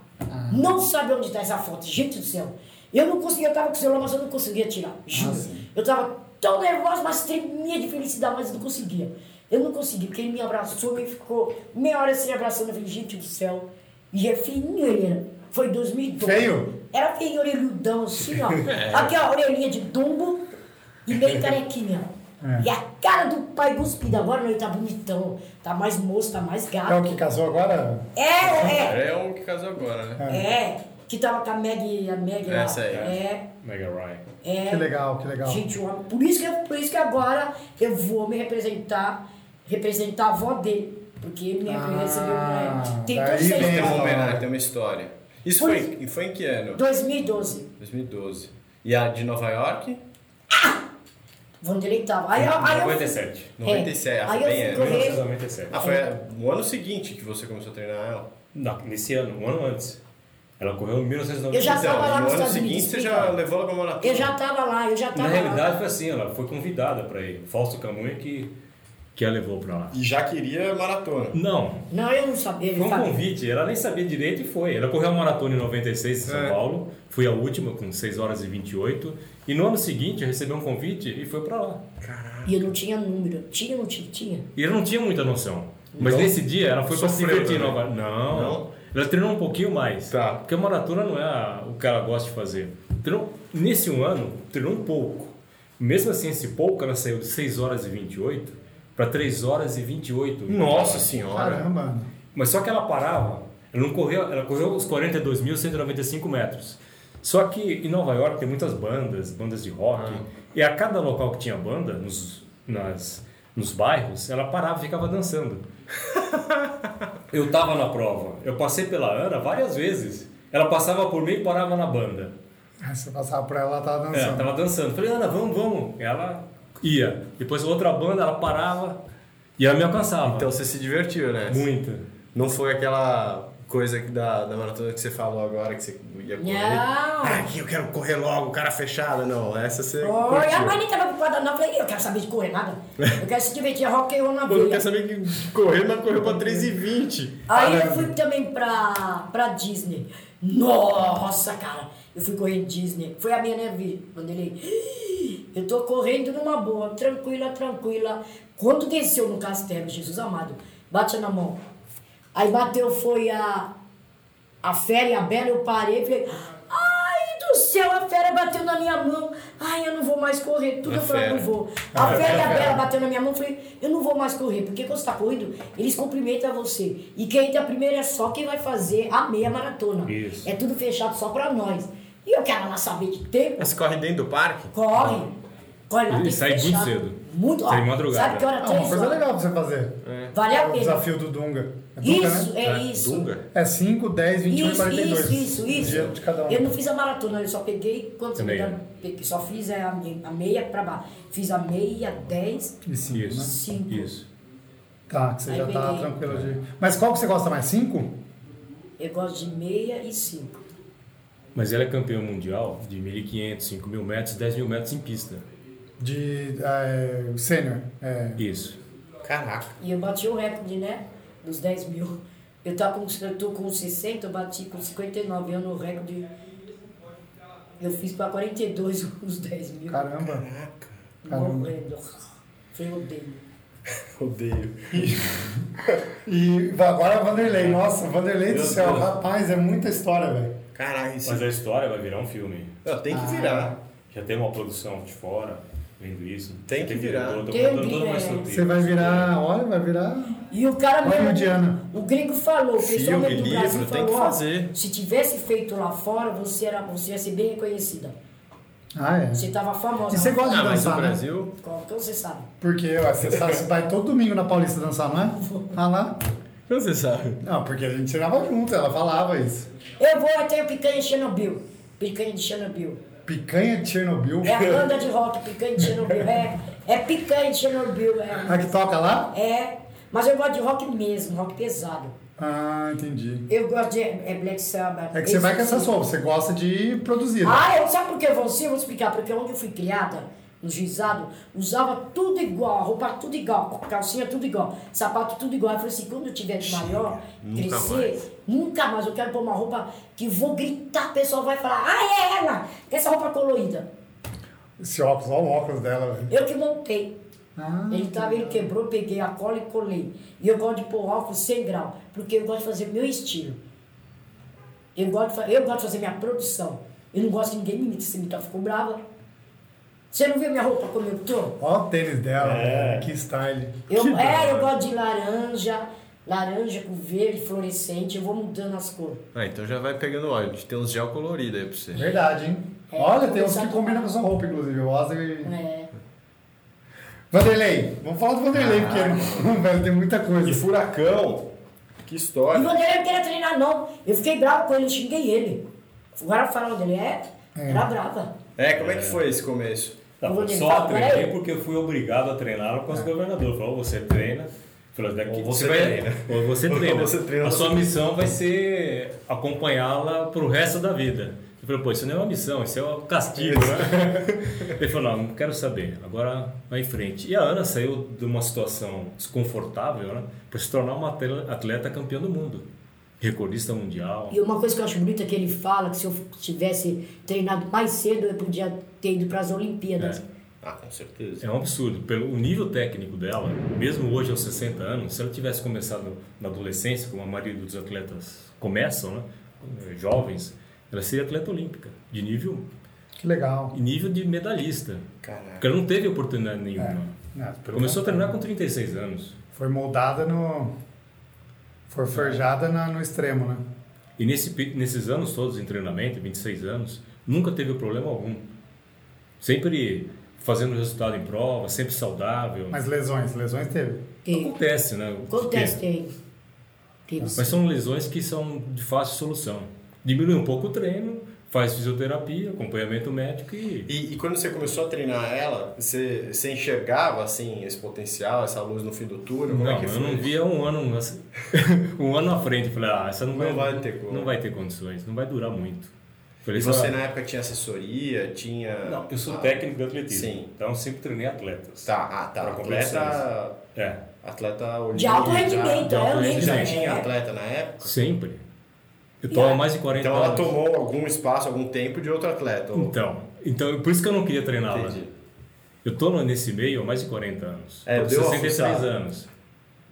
Não sabe onde tá essa foto. Gente do céu. Eu não conseguia, eu tava com o celular, mas eu não conseguia tirar. Juro. eu tava tão nervosa, mas tremia de felicidade, mas eu não conseguia. Eu não consegui, porque ele me abraçou e ficou meia hora assim abraçando. Eu falei, gente do céu. E é fininho ele era. Foi 2012. Feio? Era feio, orelhudão, assim, ó. [LAUGHS] Aqui, ó, orelhinha de dumbo e meio carequinha. E a cara do pai cuspido. Agora não, ele tá bonitão. Tá mais moço, tá mais gato. É o que casou agora? É, é. É o que casou agora, né? É, que tava com a Meg, a Meg lá. Essa aí. É, Mega Ryan. é. Que legal, que legal. Gente, por isso, que, por isso que agora eu vou me representar, representar a avó dele. Porque ele me Ah, recebeu, né? Tem Tem uma homenagem, tem uma história. Isso Foi- foi, e foi em que ano? 2012. 2012. E a de Nova York? Onde ele tava. Aí, eu- aí eu, 97. É. 97, ah, Aí foi eu bem fui antes. correr. 1997. Ah, foi no ano seguinte que você começou a treinar ela? Não, nesse ano, um ano antes. Ela correu em 1997. Eu já Então, tava lá no nos ano Estados seguinte Unidos, você já levou ela pra maratona. eu já tava lá, eu já tava Na lá. realidade foi assim, ela foi convidada para ir. Fausto Camunha que, que a levou para lá. E já queria maratona. Não, Não, eu não sabia. foi um sabia. convite, ela nem sabia direito e foi. Ela correu a maratona em 96 em São É. Paulo, foi a última com 6 horas e 28. E no ano seguinte recebeu um convite e foi para lá. E eu não tinha número. Tinha ou não tinha? Tinha. E ela não tinha muita noção. Mas Então, nesse dia ela foi para se divertir. também. Nova... Não, Não? Ela treinou um pouquinho mais. Tá. Porque a maratona não é a- o que ela gosta de fazer. Treinou, nesse um ano, treinou um pouco. Mesmo assim, esse pouco, ela saiu de 6 horas e 28 para 3 horas e 28. Nossa senhora. Caramba. Mas só que ela parava, ela não correu, ela correu os 42.195 metros. Só que em Nova York tem muitas bandas, bandas de rock, e a cada local que tinha banda, nos, nas, nos bairros, ela parava e ficava dançando. [LAUGHS] eu tava na prova, eu passei pela Ana várias vezes. Ela passava por mim e parava na banda. Você passava por ela, ela tava É, dançando. ela tava dançando. Falei, Ana, vamos, vamos. Ela ia. Depois outra banda, ela parava e ela me alcançava. Então você se divertiu, né? Muito. Não foi aquela coisa da, da maratona que você falou agora, que você ia correr. Não. Ah, aqui eu quero correr logo, cara fechado. Não, essa você Oi, a curtiu. mãe nem tava preocupada não. Eu falei, eu quero saber de correr nada. Eu quero se divertir, rock and roll na Quando veia. quer saber que correr, mas correu pra 3,20. Aí eu fui também pra, pra Disney. Nossa, cara. Eu fui correr em Disney. Foi a minha neve. Quando ele. Eu tô correndo numa boa, tranquila, tranquila. Quando desceu no castelo, Jesus amado, bate na mão. Aí bateu, foi a, a fera e a bela, eu parei e falei, ai do céu, a fera bateu na minha mão. Ai, eu não vou mais correr. Tudo A eu falei, não vou. A Ah, fera e a bela bateu na minha mão, eu falei, eu não vou mais correr. Porque quando você tá correndo, eles cumprimentam você. E quem entra primeiro é só quem vai fazer a meia maratona. Isso. É tudo fechado só pra nós. E eu quero lá saber de tempo. Mas Você corre dentro do parque? Corre. Corre lá, E tem sai muito cedo. Muito, Sai ó, madrugada. Sabe que hora Ah, três uma coisa horas? legal pra você fazer. Vale a É o pena. desafio do Dunga. É Dunga, Isso, né? é, É, isso. Dunga? É 5, 10, 21 e Isso, 42. isso, isso, isso. Dia de cada um. Eu não fiz a maratona, eu só peguei, quando você me peguei- só fiz a, a meia pra baixo. Fiz a meia, 10, E 5, né? Isso. 5. Isso. Tá, que você Aí já tá tranquilo de. Mas qual que você gosta mais? 5? Eu gosto de meia e 5. Mas ela é campeã mundial de 1.500, 5.000 metros, 10 mil metros em pista. De é, sênior. É. Isso. Caraca. E eu bati o recorde, né? Dos 10 mil. Eu, tava com, eu tô com 60, eu bati com 59 anos o recorde. Eu fiz pra 42 [LAUGHS] os 10 mil. Caramba. Caraca. caramba. Morrendo. Foi odeio. Odeio. [LAUGHS] E agora Vanderlei. Nossa, Vanderlei do céu. Deus. Rapaz, é muita história, velho. Caralho, isso. Mas a história vai virar um filme. Não, tem que Ah. virar. Já tem uma produção de fora vendo isso. Tem que virar. Tô, tô Tem contando toda uma estrutura. Você vai virar. Olha, vai virar. E o cara mesmo, o gringo falou, o pessoal Filme, mesmo do livro, Brasil tem falou, que ó, fazer. se tivesse feito lá fora, você, era, você ia ser bem reconhecida. Ah, é. Você tava famosa. E você gosta de Ah, dançar, né? Brasil. Como você sabe? Porque ué, você, sabe, você vai todo domingo na Paulista dançar, não é? Ah lá. Como você sabe? Não, porque a gente tirava junto, ela falava isso. Eu vou até o Picanha de Chernobyl. Picanha de Chernobyl. Picanha de Chernobyl. É a banda de rock, Picanha de Chernobyl. É, é Picanha de Chernobyl. A que É, toca lá? é, mas eu gosto de rock mesmo, rock pesado. Ah, entendi. Eu gosto de é Black Sabbath. É que você vai com essa sua, você gosta de produzir. né? Ah, eu, sabe por que eu vou assim? Eu vou explicar. Porque onde eu fui criada, no juizado, usava tudo igual, roupa tudo igual, calcinha tudo igual, sapato tudo igual. Eu falei assim, quando eu tiver de maior, nunca crescer, mais. nunca mais. Eu quero pôr uma roupa que vou gritar, o pessoal vai falar, ah, é ela, essa roupa colorida. Esse óculos, olha o óculos dela. velho. Eu que montei. Ah, Ele tava, ele quebrou, peguei a cola e colei. E eu gosto de pôr óculos 100 grau, porque eu gosto de fazer meu estilo. Eu gosto de, eu gosto de fazer minha produção. Eu não gosto que ninguém me imite. Se me tá, ficou brava. Você não viu minha roupa como eu tô? Ó o tênis dela, É. velho, que style. Eu, que é, eu gosto de laranja, laranja com verde, fluorescente. Eu vou mudando as cores. Ah, então já vai pegando óleo. Tem uns gel colorido aí pra você. Verdade, hein? É, Olha, tem uns que combinam com a sua roupa, inclusive. Rosa e... É. Vanderlei, vamos falar do Vanderlei, porque [LAUGHS] velho, tem muita coisa. E furacão. Que E o história. Vanderlei não queria treinar, não. Eu fiquei bravo com ele, eu xinguei ele. Agora fala dele, é, era brava. É, como é que foi esse começo? Tá, Eu só tentar, treinei porque eu fui obrigado a treinar com os governadores. Falou, você treina. Falou, daqui, Ou você vai- treina. Ou você Ou treina. você treina, a você sua treina. missão vai ser acompanhá-la pro resto da vida. Eu falei, pô, isso não é uma missão, isso é um castigo, né? Ele falou, não, não quero saber, agora vai em frente. E a Ana saiu de uma situação desconfortável, né? Para se tornar uma atle- atleta campeã do mundo. Recordista mundial. E uma coisa que eu acho bonita é que ele fala que se eu tivesse treinado mais cedo, eu podia ter ido para as Olimpíadas. Ah, com certeza. É um absurdo. Pelo o nível técnico dela, mesmo hoje aos 60 anos, se ela tivesse começado na adolescência, como a maioria dos atletas começam, né? eh, jovens, ela seria atleta olímpica, de nível, Que legal. e nível de medalhista. Caraca. Porque ela não teve oportunidade nenhuma. É, Não, Começou a treinar com 36 anos. Foi moldada no... Foi forjada na- no extremo, né? E nesse, nesses anos todos em treinamento, 26 anos, nunca teve problema algum. Sempre fazendo resultado em prova, sempre saudável. Mas lesões, lesões teve. Que Acontece, né? acontece, tem. tem Mas são lesões que são de fácil solução. Diminui um pouco o treino, faz fisioterapia, acompanhamento médico e. E, e quando você começou a treinar ela, você, você enxergava assim esse potencial, essa luz no fim do túnel? Como não, é que eu foi? não via um ano, assim, [LAUGHS] um ano à frente. Falei, ah, essa não, Não vai, vai ter como. não vai ter condições, não vai durar muito. Falei, E você na época tinha assessoria, tinha. Não, eu sou Ah, técnico de atletismo. Sim. Então eu sempre treinei atletas. Tá, ah, tá. Atleta. É, Atleta olímpico. De alto rendimento, de alto é rendimento. Já olímpico. tinha é. atleta na época? sempre. Eu E tô há a- mais de 40 Então ela anos. tomou algum espaço, algum tempo de outro atleta. ou- Então, então, por isso que eu não queria treiná-la. Entendi. Eu tô nesse meio há mais de 40 anos. É, tô com deu uma 63 fuçada. anos.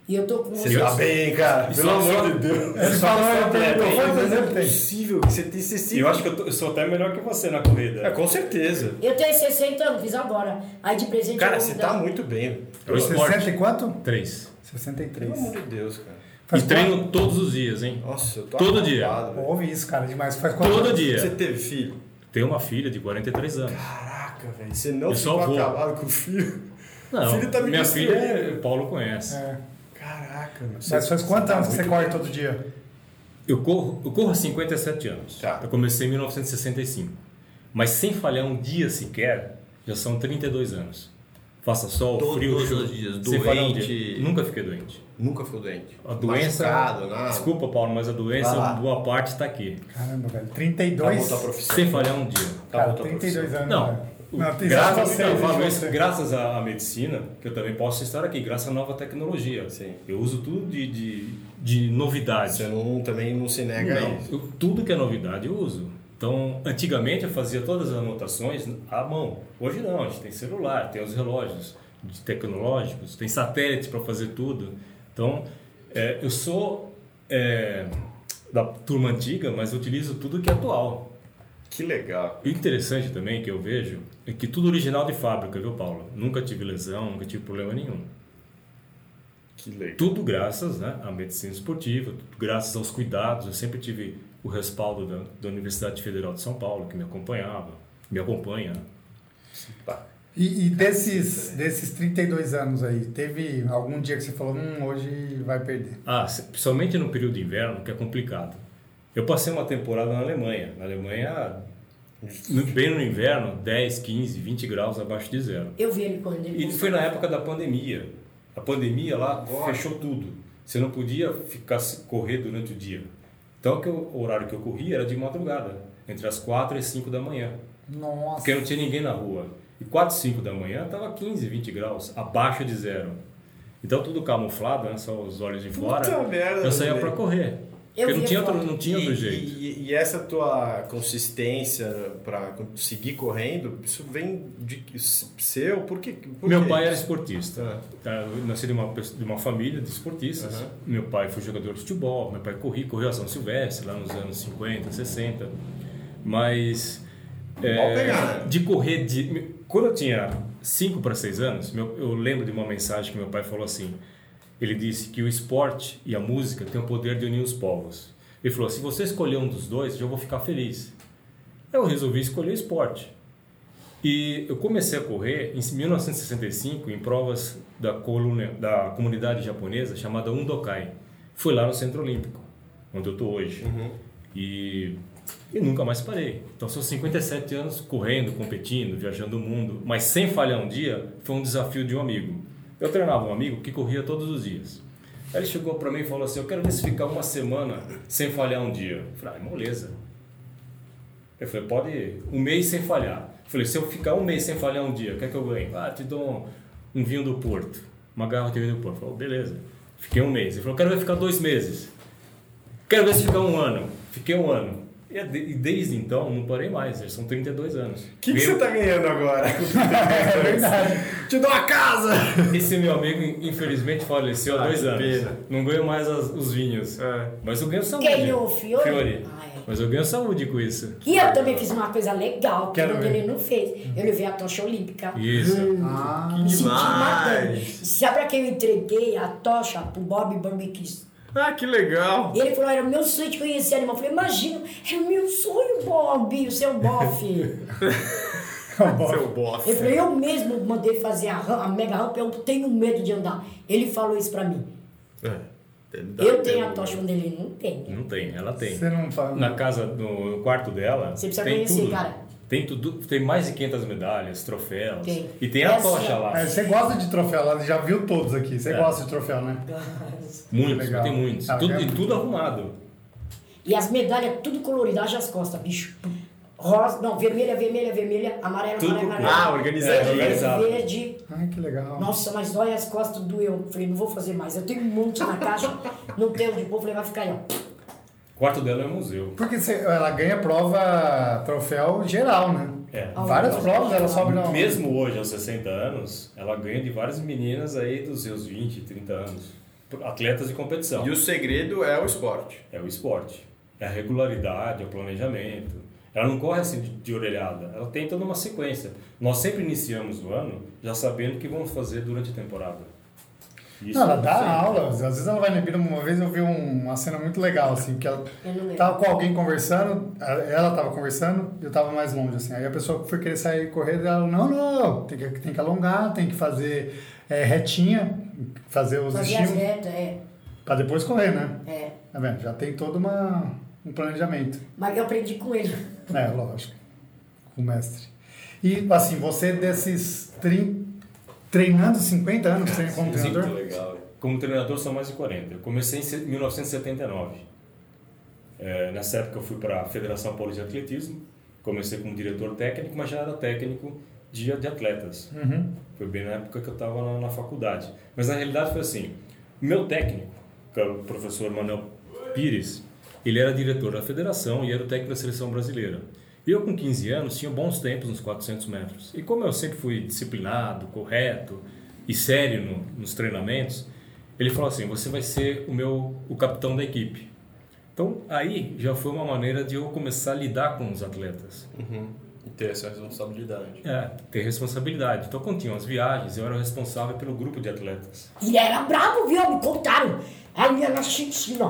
E eu tô com Você tá bem, cara. Pelo só- amor só- de Deus. Falou, é, quantos anos ele Não é possível que você tem 60. Eu acho que eu, tô- eu sou até melhor que você na corrida. É, com certeza. Eu tenho 60 anos, fiz agora. Aí de presente Cara, eu você dar- tá muito bem. É o esporte. 60 e quanto? Três. 63. Pelo amor de Deus, cara. Faz e treino todos os dias, hein? Nossa, eu tô Todo dia. acabado, velho. Ouve isso, cara, demais. Faz quanto Todo anos? dia. Você teve filho? Tenho uma filha de 43 anos. Caraca, velho. Você não Eu ficou acabado com o filho? Não, filho tá me minha filha, é- o Paulo conhece. É. Caraca, meu. Mas faz quantos anos que você corre todo dia? Eu corro, eu corro há 57 anos. Tá. Eu comecei em 1965. Mas sem falhar um dia sequer, já são 32 anos. Faça sol, Todos frio, os chuva. dias, um doente. Nunca fiquei doente. Nunca ficou doente. A doença. Machucado, nada. Desculpa, Paulo, mas a doença, boa parte está aqui. Caramba, velho. Acabou 32? tua profissão. Sem falhar um dia. Cara, Acabou tua 32 anos. Não, velho. Não, tem graças, não, falo isso graças à, medicina, que eu também posso estar aqui, graças à nova tecnologia. Sim. Eu uso tudo de, de, de novidade. Você não, também não se nega a Não, isso. eu- tudo que é novidade eu uso. Então, antigamente eu fazia todas as anotações à mão. Hoje não, a gente tem celular, tem os relógios tecnológicos, tem satélite para fazer tudo. Então, é, eu sou é, da turma antiga, mas utilizo tudo que é atual. Que legal. E interessante também que eu vejo é que tudo original de fábrica, viu, Paulo? Nunca tive lesão, nunca tive problema nenhum. Que legal. Tudo graças né, à medicina esportiva, tudo graças aos cuidados. Eu sempre tive o respaldo da, da Universidade Federal de São Paulo, que me acompanhava, me acompanha. Tá. E, e desses, desses 32 anos aí, teve algum dia que você falou, hum, hoje vai perder? Ah, principalmente no período de inverno, que é complicado. Eu passei uma temporada na Alemanha. Na Alemanha, no- bem no inverno, 10, 15, 20 graus abaixo de zero. Eu vi ele quando ele E foi na época da pandemia. A pandemia lá fechou tudo. Você não podia ficar correr durante o dia. Então que o o horário que eu corria era de madrugada, entre as 4 e 5 da manhã, Nossa. porque não tinha ninguém na rua. E 4 e 5 da manhã estava 15, 20 graus, abaixo de zero. Então tudo camuflado, né? só os olhos de fora. Puta merda, eu saía para correr. Eu Porque não tinha, outro, não tinha outro e, jeito. E, e essa tua consistência para seguir correndo, isso vem de seu? Por quê? Por Meu quê? pai era esportista. Ah. Tá, Eu nasci de uma, de uma família de esportistas. Aham. Meu pai foi jogador de futebol, meu pai corria, correu a São Silvestre lá nos anos 50, 60. Mas é, de correr de quando eu tinha 5 para 6 anos, meu- eu lembro de uma mensagem que meu pai falou assim. Ele disse que o esporte e a música têm o poder de unir os povos. Ele falou: se você escolher um dos dois, eu vou ficar feliz. Eu resolvi escolher o esporte. E eu comecei a correr em 1965 em provas da, coluna, da comunidade japonesa chamada Undokai. Fui lá no Centro Olímpico, onde eu estou hoje. E, e nunca mais parei. Então são 57 anos correndo, competindo, viajando o mundo, mas sem falhar um dia, foi um desafio de um amigo. Eu treinava um amigo que corria todos os dias. Aí ele chegou para mim e falou assim: Eu quero ver se ficar uma semana sem falhar um dia. Eu falei: ah, moleza. Eu falei, pode um mês sem falhar. Eu falei, se eu ficar um mês sem falhar um dia, o que é que eu ganho? Ah, te dou um, um vinho do Porto, uma garrafa de vinho do Porto. Eu falei, beleza. Fiquei um mês. Ele falou, quero ver ficar dois meses. Quero ver se ficar um ano. Fiquei um ano. E, é de- e desde então, não parei mais. Já são 32 anos. O que, que Ganhei- você tá ganhando agora? [LAUGHS] É verdade. Te dou uma casa! Esse meu amigo, infelizmente, faleceu há Ah, dois que anos. pena. Não ganho mais as- os vinhos. É. Mas eu ganho saúde. Quem? O Fiore? Fiore. Ah, é. Mas eu ganho saúde com isso. E eu também fiz uma coisa legal que Quero o ele não fez. Eu levei a tocha olímpica. Isso. Ah, Me senti matando. demais! Sabe pra quem eu entreguei a tocha? Pro Bob Barbecue. Ah, que legal! E ele falou, era meu sonho de conhecer animal. Eu falei, imagina, é meu sonho, Bob, o seu bofe. [LAUGHS] Seu bofe. Ele falou, eu mesmo mandei fazer a, a mega rampa, eu tenho medo de andar. Ele falou isso pra mim. É. Eu tenho a tocha onde ele não tem. Não tem, ela tem. você não fala. Na casa, no quarto dela, Você precisa tem conhecer, tudo. cara. Tem tudo, tem mais de 500 medalhas, troféus. Tem. E tem a Essa- tocha lá. É, você gosta de troféu, ela já viu todos aqui. Você É. gosta de troféu, né? Muitos, Legal. tem muitos. Ah, tudo, é e tudo arrumado. E as medalhas tudo coloridas, as costas, bicho. Rosa, não, vermelha, vermelha, vermelha, amarelo, Tudo amarelo. cor. Ah, organizado. Verde, Organizado. verde. Ai, que legal. Nossa, mas dói as costas, doeu. Falei, não vou fazer mais. Eu tenho um monte na caixa, não tenho de povo, falei, vai ficar aí, ó. O quarto dela é um museu. Porque ela ganha prova, troféu geral, né? É. Várias provas, ela sobe na. Mesmo hoje, aos 60 anos, ela ganha de várias meninas aí dos seus 20, 30 anos. atletas de competição. E o segredo é o esporte. É o esporte. É a regularidade, é o planejamento. Ela não corre assim de, de orelhada, ela tem toda uma sequência. Nós sempre iniciamos o ano já sabendo o que vamos fazer durante a temporada. Isso Não, ela dá sempre. aula, às vezes ela vai na Ibira, uma vez eu vi um- uma cena muito legal, assim, que ela tava com alguém conversando, ela tava conversando e eu tava mais longe, assim, aí a pessoa foi querer sair correndo, ela, não, não, tem que, tem que alongar, tem que fazer é, retinha, fazer os as estímulos, retas, é. pra depois correr, né? É. Tá vendo? Já tem todo uma, um planejamento. Mas eu aprendi com ele. É, lógico. Com o mestre. E, assim, você desses 30, treinando 50 anos você como Sim, treinador? legal. Como treinador são mais de 40. Eu comecei em se- 1979. É, nessa época eu fui para a Federação Paulista de Atletismo. Comecei como diretor técnico, mas já era técnico de, de atletas. Uhum. Foi bem na época que eu estava na, na faculdade. Mas na realidade foi assim: meu técnico, que era o professor Manuel Pires, ele era diretor da federação e era o técnico da seleção brasileira. Eu, com 15 anos, tinha bons tempos nos 400 metros. E como eu sempre fui disciplinado, correto e sério no- nos treinamentos, ele falou assim: você vai ser o meu o capitão da equipe. Então aí já foi uma maneira de eu começar a lidar com os atletas. Uhum. E ter essa responsabilidade. É, ter responsabilidade. Então, quando tinham as viagens, eu era o responsável pelo grupo de atletas. E ele era bravo, viu? Me contaram. Aí ia na.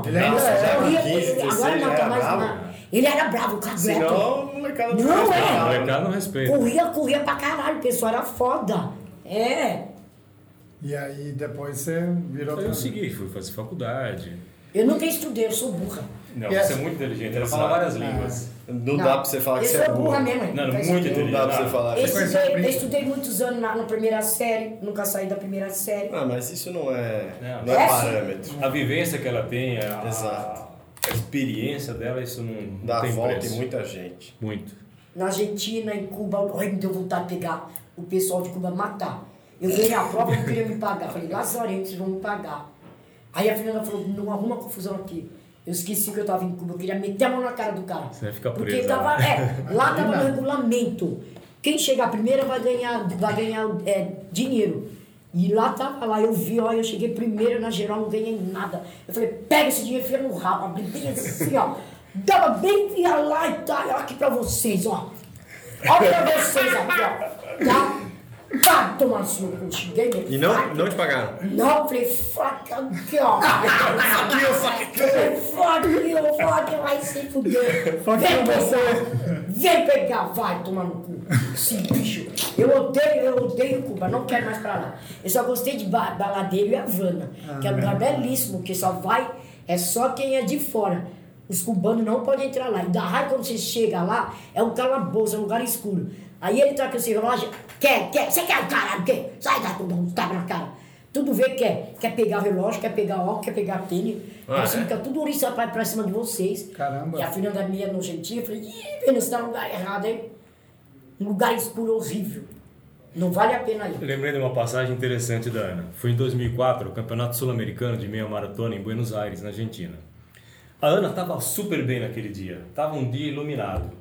Ele ainda é, eu ia, 15, ele- agora 16, não tá era mais bravo. na- Ele era bravo, cadueto. Senão, a molecada Não faz é. A molecada não respeita. Corria, corria pra caralho, o pessoal era foda. É. E aí depois você virou eu segui, fui fazer faculdade. Eu nunca estudei, eu sou burra. Não, E você é muito inteligente, ela fala várias Ah. línguas. Não, dá pra você falar que você é burro. burra mesmo. Não, nunca muito estudei. Não inteligente. dá pra você falar. Eu estudei, Pri? eu estudei muitos anos na, na primeira série, nunca saí da primeira série. Ah, mas isso não é, Não. não é É, parâmetro. A vivência que ela tem, a, Exato. A experiência dela, isso não, não Dá tem volta preço. em muita gente. Muito. Na Argentina, em Cuba, ai, me deu vontade de pegar o pessoal de Cuba matar. Eu ganhei a prova e não queria me pagar. Falei, Lazarento, vocês vão me pagar. Aí a Fernanda falou, não arruma confusão aqui. Eu esqueci que eu tava em Cuba, eu queria meter a mão na cara do cara. Você vai ficar Porque presa tava, lá. é, lá tava no [LAUGHS] regulamento. Quem chegar primeiro vai ganhar, vai ganhar é, dinheiro. E lá tava lá, eu vi, ó, eu cheguei primeiro na geral, não ganhei nada. Eu falei, pega esse dinheiro, enfia no rabo, abri bem assim, ó. Dava bem, enfia lá e tá, ó, aqui pra vocês, ó. Olha pra vocês aqui, ó. Tá? Pá, tomar sua, eu cheguei, né? E não, não te pagaram. Não, falei, fuck aqui, ó. [LAUGHS] Fuck you, fuck you. Fuck you, fuck you, vai se fuder. [LAUGHS] Fuck Vem pegar. Vem pegar, vai tomar no cu. Esse bicho. Eu odeio, eu odeio Cuba, não quero mais pra lá. Eu só gostei de ba Baladeiro e Havana, que é um lugar belíssimo, que só vai, é só quem é de fora. Os cubanos não podem entrar lá. E da raiva quando você chega lá, é um calabouço, é um lugar escuro. Aí ele tá com esse relógio, quer, quer, você quer o caralho, quer? Sai da tudo, um tapa na cara. Tudo vê que quer. Quer pegar relógio, quer pegar óculos, quer pegar tênis. Ah, assim, é? fica tudo oriçado pra, pra cima de vocês. Caramba. E a filha da minha nojentinha, eu falei, ih, Vênus, você tá no lugar errado, hein? Um lugar escuro horrível. Não vale a pena ir. Eu lembrei de uma passagem interessante da Ana. Foi em 2004, o Campeonato Sul-Americano de Meia Maratona em Buenos Aires, na Argentina. A Ana estava super bem naquele dia, estava um dia iluminado.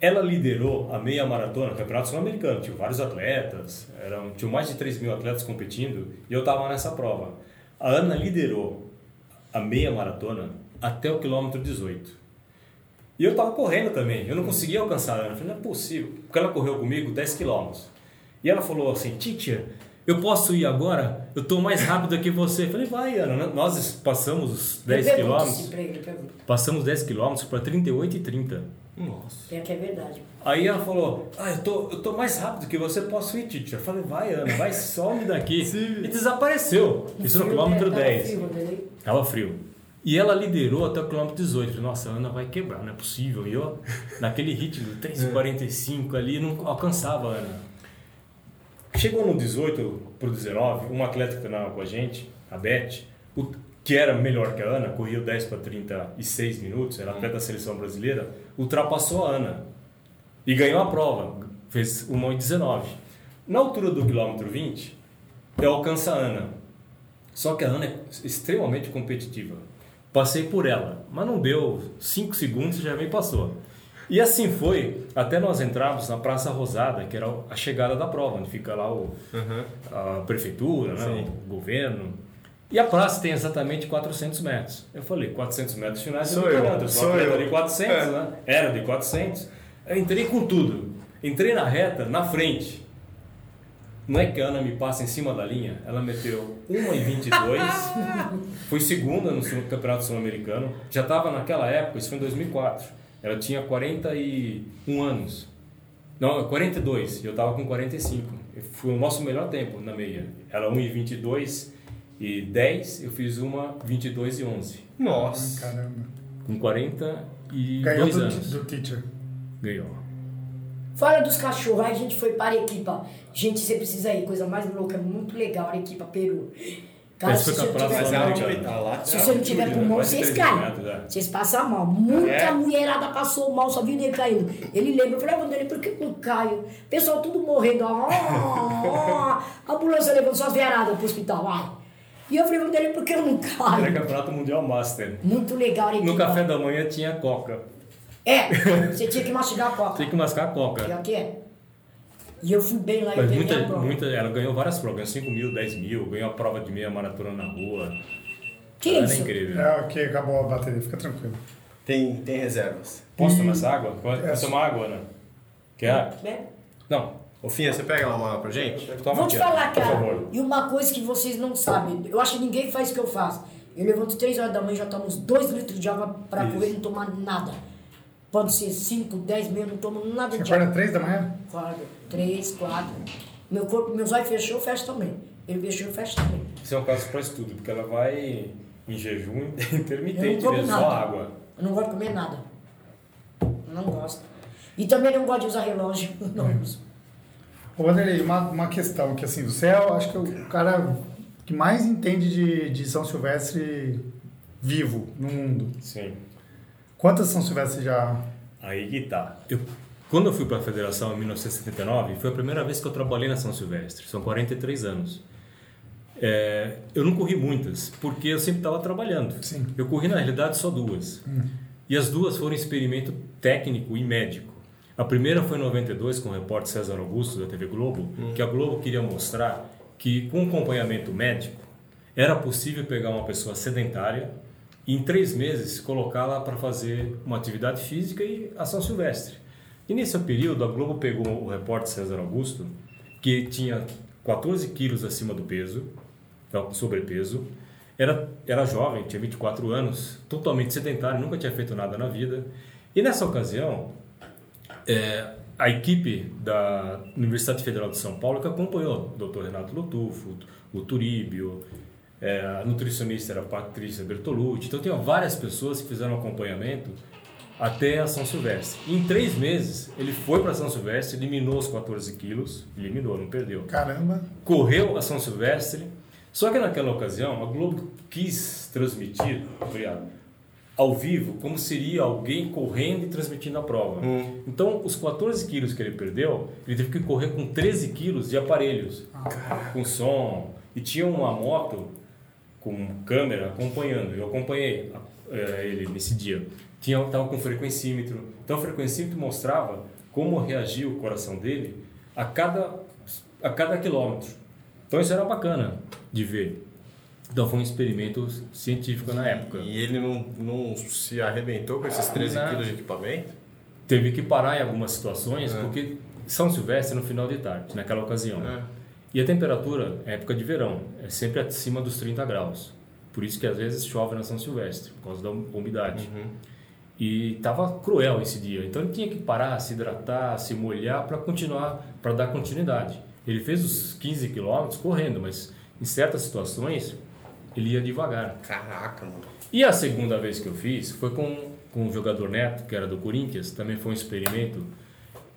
Ela liderou a meia maratona, o Campeonato Sul-Americano, tinha vários atletas, eram, tinham mais de 3 mil atletas competindo e eu estava nessa prova. A Ana liderou a meia maratona até o quilômetro 18. E eu tava correndo também, eu não conseguia alcançar a Ana. Eu falei, não é possível. Porque ela correu comigo 10 quilômetros. E ela falou assim, Titia, eu posso ir agora? Eu tô mais rápido que você. Eu falei, vai, Ana. Nós passamos os 10 eu pergunto quilômetros. Passamos 10 quilômetros para 38 e 30. Nossa. Tem que é verdade. Aí ela falou, ah, eu tô, eu tô mais rápido que você, posso ir, Titia? Eu falei, vai, Ana, vai, [LAUGHS] some daqui. E desapareceu. Isso no quilômetro né? Tava 10. frio, entendeu? Tava frio. E ela liderou até o quilômetro 18. Falei, Nossa, a Ana vai quebrar, não é possível. E eu, [LAUGHS] naquele ritmo, 3,45 ali, não alcançava a Ana. Chegou no 18 pro 19, um atleta que treinava com a gente, a Beth, que era melhor que a Ana, corria o 10 para 36 minutos, era atleta da seleção brasileira, ultrapassou a Ana e ganhou a prova, fez 1,19. Na altura do quilômetro 20, eu alcanço a Ana. Só que a Ana é extremamente competitiva. Passei por ela, mas não deu 5 segundos e já me passou. E assim foi, até nós entrarmos na Praça Rosada, que era a chegada da prova, onde fica lá o, a prefeitura, né, o governo. E a praça tem exatamente 400 metros. Eu falei, 400 metros finais Sou eu parando, eu sou eu. de 400, É. né? Era de 400. Eu entrei com tudo. Entrei na reta, na frente. Não é que a Ana me passa em cima da linha, ela meteu 1,22, [LAUGHS] foi segunda no campeonato sul-americano. Já estava naquela época, isso foi em 2004. Ela tinha 41 anos. Não, 42, e eu estava com 45. Foi o nosso melhor tempo na meia. Ela 1,22 e 10, eu fiz uma 22 e 11. Nossa. Caramba. Com 42 Ganhou do, anos. do teacher. Ganhou. Fala dos cachorros, aí a gente foi para a Arequipa. Gente, você precisa ir, coisa mais louca, é muito legal, Arequipa, Peru. Cara, se você tiver- Mas tá lá. Se você não tiver né? pulmão, Quase vocês 13 caem. metros, é. Vocês passam mal. Muita É. mulherada passou mal, só viu ele caindo. Ele lembra, eu falei, ah, Vanderlei, por que eu não caio? Pessoal tudo morrendo. ó, ó. A ambulância levando suas viaradas pro hospital. Ai. E eu falei, Vanderlei, por que eu não Era caio? campeonato mundial master. Muito legal. No café da manhã tinha coca. É, você tinha que mastigar a coca. Tem que mascar a coca. Que é. E eu fui bem lá e Mas ganhei muita, a prova. muita, ela ganhou várias provas, ganhou 5 mil, 10 mil, ganhou a prova de meia maratona na rua. Que Ela isso? É incrível. É, ok, acabou a bateria, fica tranquilo. Tem, tem reservas. Posso tomar essa água? Quer É. tomar água, Ana? Quer? Né? Não. Ô, Finha, você pega lá uma pra gente? Toma Vou te aqui, falar, por cara, favor. e uma coisa que vocês não sabem, eu acho que ninguém faz o que eu faço. Eu levanto 3 horas da manhã, já tomo uns 2 litros de água pra Isso. correr e não tomar nada. Pode ser 5, 10 meia, eu não tomo nada Você de acorda água. três da manhã? Acordo, 3, 4. Meu corpo, meus olhos fechou, fecha também. Ele fechou, fecha também. Isso é um caso para estudo, porque ela vai em jejum [LAUGHS] Eu não intermitente, como né? nada. só água. Eu não gosto de comer nada. Não gosto. E também não gosto de usar relógio. [LAUGHS] Não uso. Ô, Vanderlei, uma, uma questão que assim, você é, acho que é o cara que mais entende de, de São Silvestre vivo no mundo. Sim. Quantas São Silvestre já... Aí que tá. Eu, quando eu fui para a federação em 1979, foi a primeira vez que eu trabalhei na São Silvestre. São 43 anos. É, eu não corri muitas, porque eu sempre estava trabalhando. Sim. Eu corri, na realidade, só duas. E as duas foram experimento técnico e médico. A primeira foi em 92 com o repórter César Augusto da TV Globo, que a Globo queria mostrar que com acompanhamento médico era possível pegar uma pessoa sedentária e em três meses colocá-la para fazer uma atividade física e ação silvestre. E nesse período a Globo pegou o repórter César Augusto, que tinha 14 quilos acima do peso, então, sobrepeso, era, era jovem, tinha 24 anos, totalmente sedentário, nunca tinha feito nada na vida. E nessa ocasião, é, a equipe da Universidade Federal de São Paulo que acompanhou o Dr. Renato Lotufo, o Turíbio, é, a nutricionista era a Patrícia Bertolucci, então tinha várias pessoas que fizeram acompanhamento até a São Silvestre. Em três meses, ele foi para São Silvestre, eliminou os 14 quilos, eliminou, não perdeu Caramba. correu a São Silvestre. Só que naquela ocasião, a Globo quis transmitir, obrigado, ao vivo, como seria alguém correndo e transmitindo a prova. Então, os 14 quilos que ele perdeu, ele teve que correr com 13 quilos de aparelhos, com som. E tinha uma moto com câmera acompanhando. Eu acompanhei eh, ele nesse dia. Tinha tava com frequencímetro. Então, o frequencímetro mostrava como reagia o coração dele a cada a cada quilômetro. Então isso era bacana de ver. Então foi um experimento científico na época. E ele não, não se arrebentou com esses 13 Não. quilos de equipamento? Teve que parar em algumas situações porque São Silvestre no final de tarde, naquela ocasião. É. E a temperatura, é época de verão, é sempre acima dos 30 graus. Por isso que às vezes chove na São Silvestre, por causa da umidade. E estava cruel esse dia, então ele tinha que parar, se hidratar, se molhar para continuar, para dar continuidade. Ele fez os 15 quilômetros correndo, mas em certas situações ele ia devagar. Caraca, mano. E a segunda vez que eu fiz foi com, com o jogador Neto, que era do Corinthians, também foi um experimento.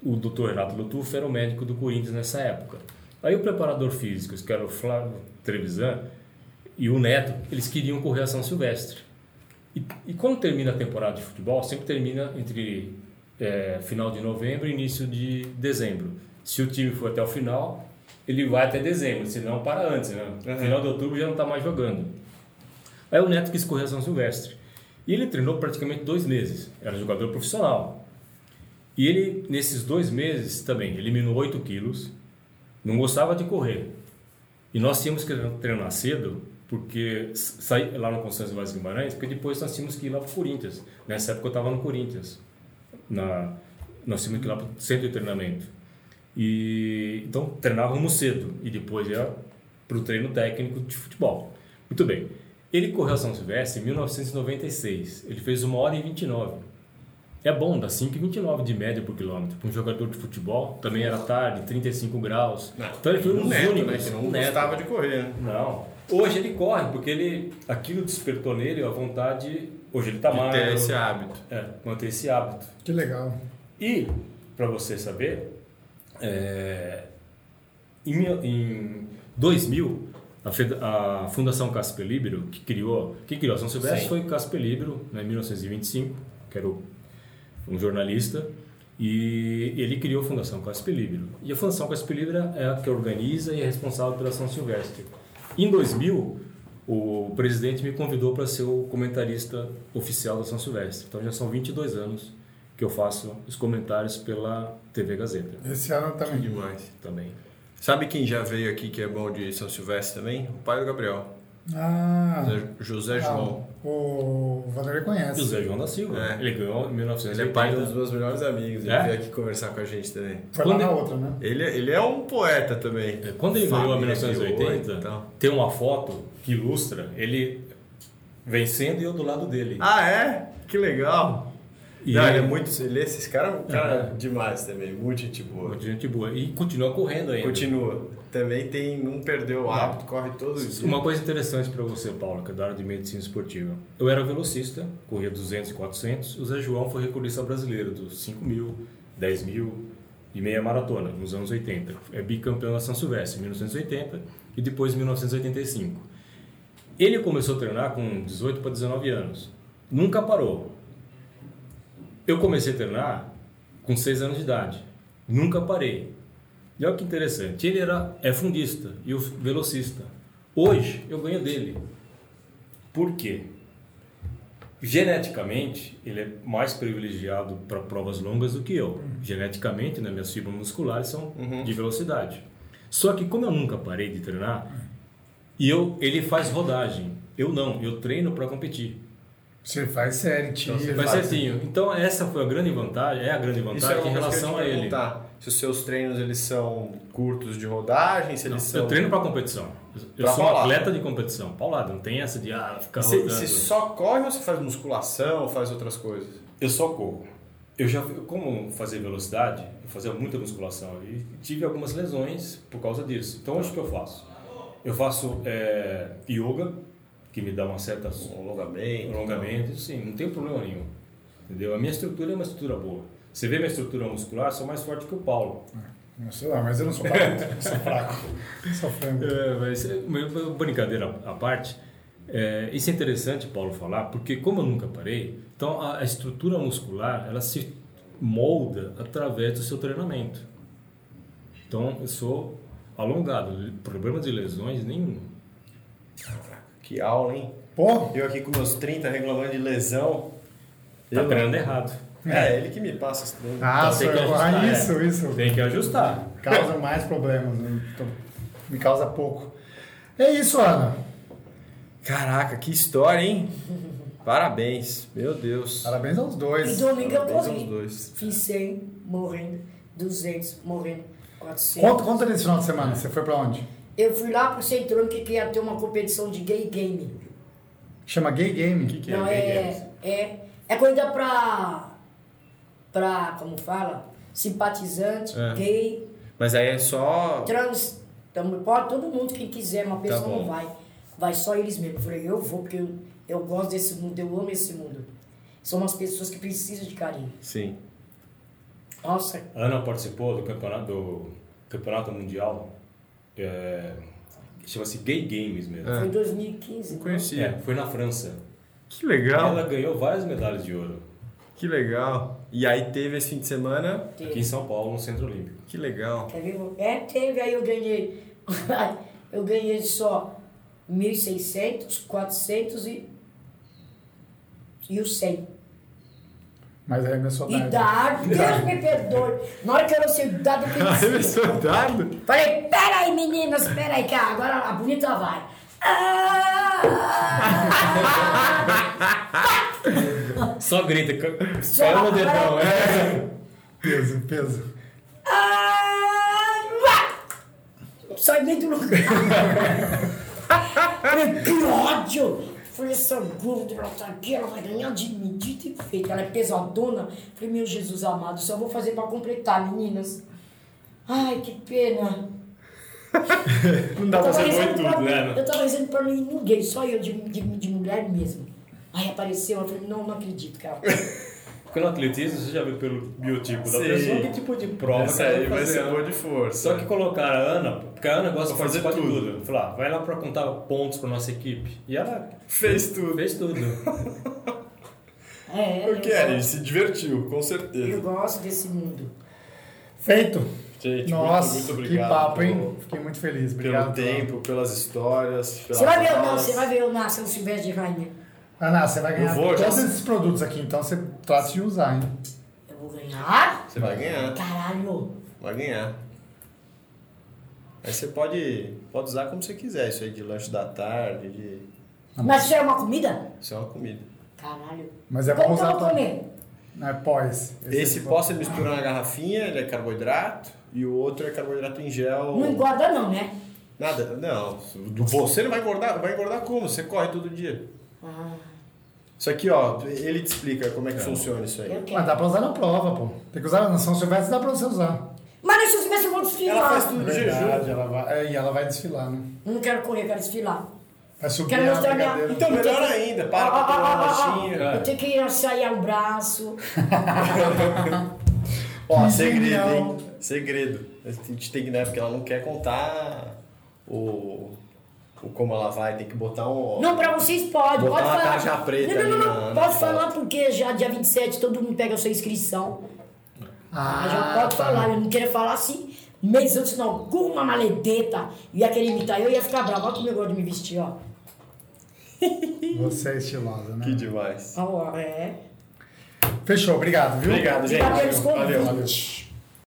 O Dr. Renato Lutufo era o médico do Corinthians nessa época. Aí o preparador físico, que era o Flávio Trevisan, e o Neto, eles queriam correr a São Silvestre. E, e quando termina a temporada de futebol, sempre termina entre é, final de novembro e início de dezembro. Se o time for até o final, ele vai até dezembro, senão para antes, né? No final de outubro já não está mais jogando. Aí o Neto quis correr a São Silvestre. E ele treinou praticamente dois meses. Era jogador profissional. E ele, nesses dois meses também, eliminou 8 quilos. Não gostava de correr. E nós tínhamos que treinar cedo, porque saí lá no Constância Vaz Guimarães, porque depois nós tínhamos que ir lá para o Corinthians. Nessa época eu estava no Corinthians. Na, nós tínhamos que ir lá para o centro de treinamento. E, então treinávamos cedo e depois ia para o treino técnico de futebol. Muito bem. Ele correu a São Silvestre em 1996. Ele fez uma hora e 29. É bom, dá 5,29 de média por quilômetro. Para um jogador de futebol, também era tarde, 35 graus. Não, então ele foi um um neto, únicos. né? Que não um gostava de correr, né? Não. Hoje ele corre, porque ele, aquilo despertou nele a vontade. Hoje ele está De mais. ter esse hábito. É, manter esse hábito. Que legal. E, para você saber, é, em, em 2000, a, Fundação Casper Libero, que criou, que criou a São Silvestre Sim. foi Casper Libero, né, em 1925, que era um jornalista, e ele criou a Fundação Casper Libero. E a Fundação Casper Libero é a que organiza e é responsável pela São Silvestre. Em 2000, o presidente me convidou para ser o comentarista oficial da São Silvestre. Então já são 22 anos que eu faço os comentários pela TV Gazeta Esse ano também. Demais. também. Sabe quem já veio aqui que é bom de São Silvestre também? O pai do Gabriel. Ah, José- ah, João. o Vanderlei conhece. José João da Silva. É. Ele ganhou em 1980. Ele é pai dos meus melhores amigos. Ele É? veio aqui conversar com a gente também. Foi lá Quando na ele- outra, né? Ele, ele é um poeta também. É, Quando ele ganhou em Família 1980, criou e tal. tem uma foto que ilustra ele vencendo e eu do lado dele. Ah, é? Que legal. E Não, ele- é muito. Ele, esses caras é cara Aham. demais também. Muito gente boa. Muita gente boa. E continua correndo ainda. Continua. Também tem. Não perdeu o hábito, corre todos os dias. Uma coisa interessante para você, Paulo, que é da área de medicina esportiva. Eu era velocista, corria 200 e 400. O Zé João foi recordista brasileiro dos 5 mil, 10 mil e meia maratona, nos anos 80. É bicampeão da São Silvestre, em 1980 e depois em 1985. Ele começou a treinar com 18 para 19 anos. Nunca parou. Eu comecei a treinar com 6 anos de idade. Nunca parei. E olha que interessante. Ele era, é fundista e o velocista. Hoje eu ganho dele. Por quê? Geneticamente, ele é mais privilegiado para provas longas do que eu. Geneticamente, né, minhas fibras musculares são de velocidade. Só que como eu nunca parei de treinar, e eu, ele faz rodagem. Eu não, eu treino para competir. Você faz tira. Então, você faz- certinho. Então essa foi a grande vantagem, é a grande Isso é vantagem uma em coisa que eu relação a ele. perguntar. Se os seus treinos eles são curtos de rodagem, se Não, eles são. eu treino para competição. Eu Pra sou um atleta de competição. Paulada, não tem essa de ah, ficar Você, rodando. você só corre ou você faz musculação ou faz outras coisas? Eu só corro. Eu já, como fazer velocidade, eu fazia muita musculação e tive algumas lesões por causa disso. Então, hoje o que eu faço? Eu faço é, yoga, que me dá uma certa Um alongamento. alongamento, sim, não tem problema nenhum. Entendeu? A minha estrutura é uma estrutura boa. Você vê minha estrutura muscular, sou mais forte que o Paulo. Não sei lá, mas eu não sou fraco. sou fraco. Sou frango. É, mas é, brincadeira à parte, é, isso é interessante, Paulo, falar, porque como eu nunca parei, então a, a estrutura muscular ela se molda através do seu treinamento. Então eu sou alongado, problema de lesões nenhum. Que aula, hein? Pô, Eu aqui com meus 30 reclamando de lesão. Tá Eu- treinando errado. É, ele que me passa os treinos. ah, Então, tem que senhor, ajustar, ah, é. isso, isso. Tem que ajustar. Causa mais problemas. né? Então, Me causa pouco. É isso, Ana. Caraca, que história, hein? Parabéns. Meu Deus. Parabéns aos E dois. domingo eu Parabéns aos corri. dois. Fiz 100, morrendo. 200, morrendo. 400. Conta, conta desse final de semana. Você foi pra onde? Eu fui lá pro Centrão que ia ter uma competição de gay game. Chama Gay Game. que Não, Gay é, é, é corrida pra, pra, como fala, simpatizante, É. gay, Mas aí é só. trans, então, pode todo mundo que quiser, uma pessoa Tá não vai. Vai só eles mesmo. Eu falei, eu vou, porque eu, eu gosto desse mundo, eu amo esse mundo. São umas pessoas que precisam de carinho. Sim. Nossa, Ana participou do campeonato, do campeonato mundial, é, chama-se Gay Games mesmo. É. foi em 2015. Não né? conhecia. É, foi na França. Que legal. Ela ganhou várias medalhas de ouro Que legal. E aí teve esse fim de semana. aqui em São Paulo, no Centro Olímpico. Que legal. É, teve, aí eu ganhei. [LAUGHS] eu ganhei só 1.600, 400 e. E o 100. Mas aí minha saudade. Idade, Deus me perdoe. Na hora que eu não sei idade, eu pensei. soldado? Falei, peraí, meninas, peraí, que agora a bonita vai. [LAUGHS] Só grita, Só- caiu no dedão. É. [LAUGHS] Peso, peso. Ah, Sai bem do lugar. [LAUGHS] Que ódio! Falei, essa gorda, ela tá aqui, ela vai ganhar de dito e feito. Ela é pesadona. Falei, meu Jesus amado, só vou fazer pra completar, meninas. Ai, que pena. [LAUGHS] Não dá pra ser rezando pra- tudo, né? Eu tava dizendo pra mim ninguém, só eu de, de, de mulher mesmo. Aí apareceu, eu falei, não, não acredito, cara. [LAUGHS] Porque no atletismo, você já viu pelo biotipo da Sim. pessoa que tipo de prova Essa que ela vai fazer, ser né? boa de força. Só que colocaram a Ana, porque a Ana gosta de fazer de tudo. tudo. Falar, vai lá pra contar pontos pra nossa equipe. E ela fez tudo. fez tudo. [LAUGHS] É, Porque eu, ele se divertiu, com eu certeza. gosto desse mundo. Feito. Gente, Nossa, muito, muito que papo, hein? pelo- Fiquei muito feliz. Pelo Obrigado. tempo, pelas histórias. Pelas Você vai ver eu não, você vai ver eu na São Silvestre de Rainha. Ana, você vai ganhar vou, já todos sei. esses produtos aqui, então você trata de usar, hein? Eu vou ganhar? Você vai ganhar, Caralho. vai ganhar. Aí você pode, pode usar como você quiser, isso aí de lanche da tarde, de... Mas isso é uma comida? Isso é uma comida. Caralho. Mas é bom Como que eu usar comer? Não é pós. Esse é pó você mistura na garrafinha, ele é carboidrato, e o outro é carboidrato em gel. Não engorda não, né? Nada, não. Você não vai engordar, vai engordar como? Você corre todo dia. Ah, Isso aqui, ó, ele te explica como é que funciona isso aí. eu Mas dá pra usar na prova, pô. Tem que usar na São Silvestre, dá pra você usar. Mas na São Silvestre eu vou desfilar. Ela faz tudo Verdade, jejum. ela vai, é, e ela vai desfilar, né? Eu não quero correr, eu quero desfilar. Vai subir Quero a mostrar minha- brigadeira. Então, melhor ainda, para pra tomar uma lanchinha. Eu tenho que ensaiar o braço. [LAUGHS] [LAUGHS] Ó, Que segredo, genial. hein? Segredo. A gente tem que, né? Porque ela não quer contar o como ela vai, tem que botar um. Não, pra vocês pode, Botar pode uma falar. tarja preta não, não, não, na pode foto. falar porque já dia 27 todo mundo pega a sua inscrição. Ah, Ah, já pode tá. falar, eu não queria falar assim, meses antes não, com uma maledeta, ia querer imitar, eu ia ficar bravo, olha como eu gosto de me vestir, ó. [LAUGHS] Você é estilosa, né? Que demais. Ó, é. Fechou, obrigado, viu? Obrigado, gente. Obrigado pelos Valeu. convites.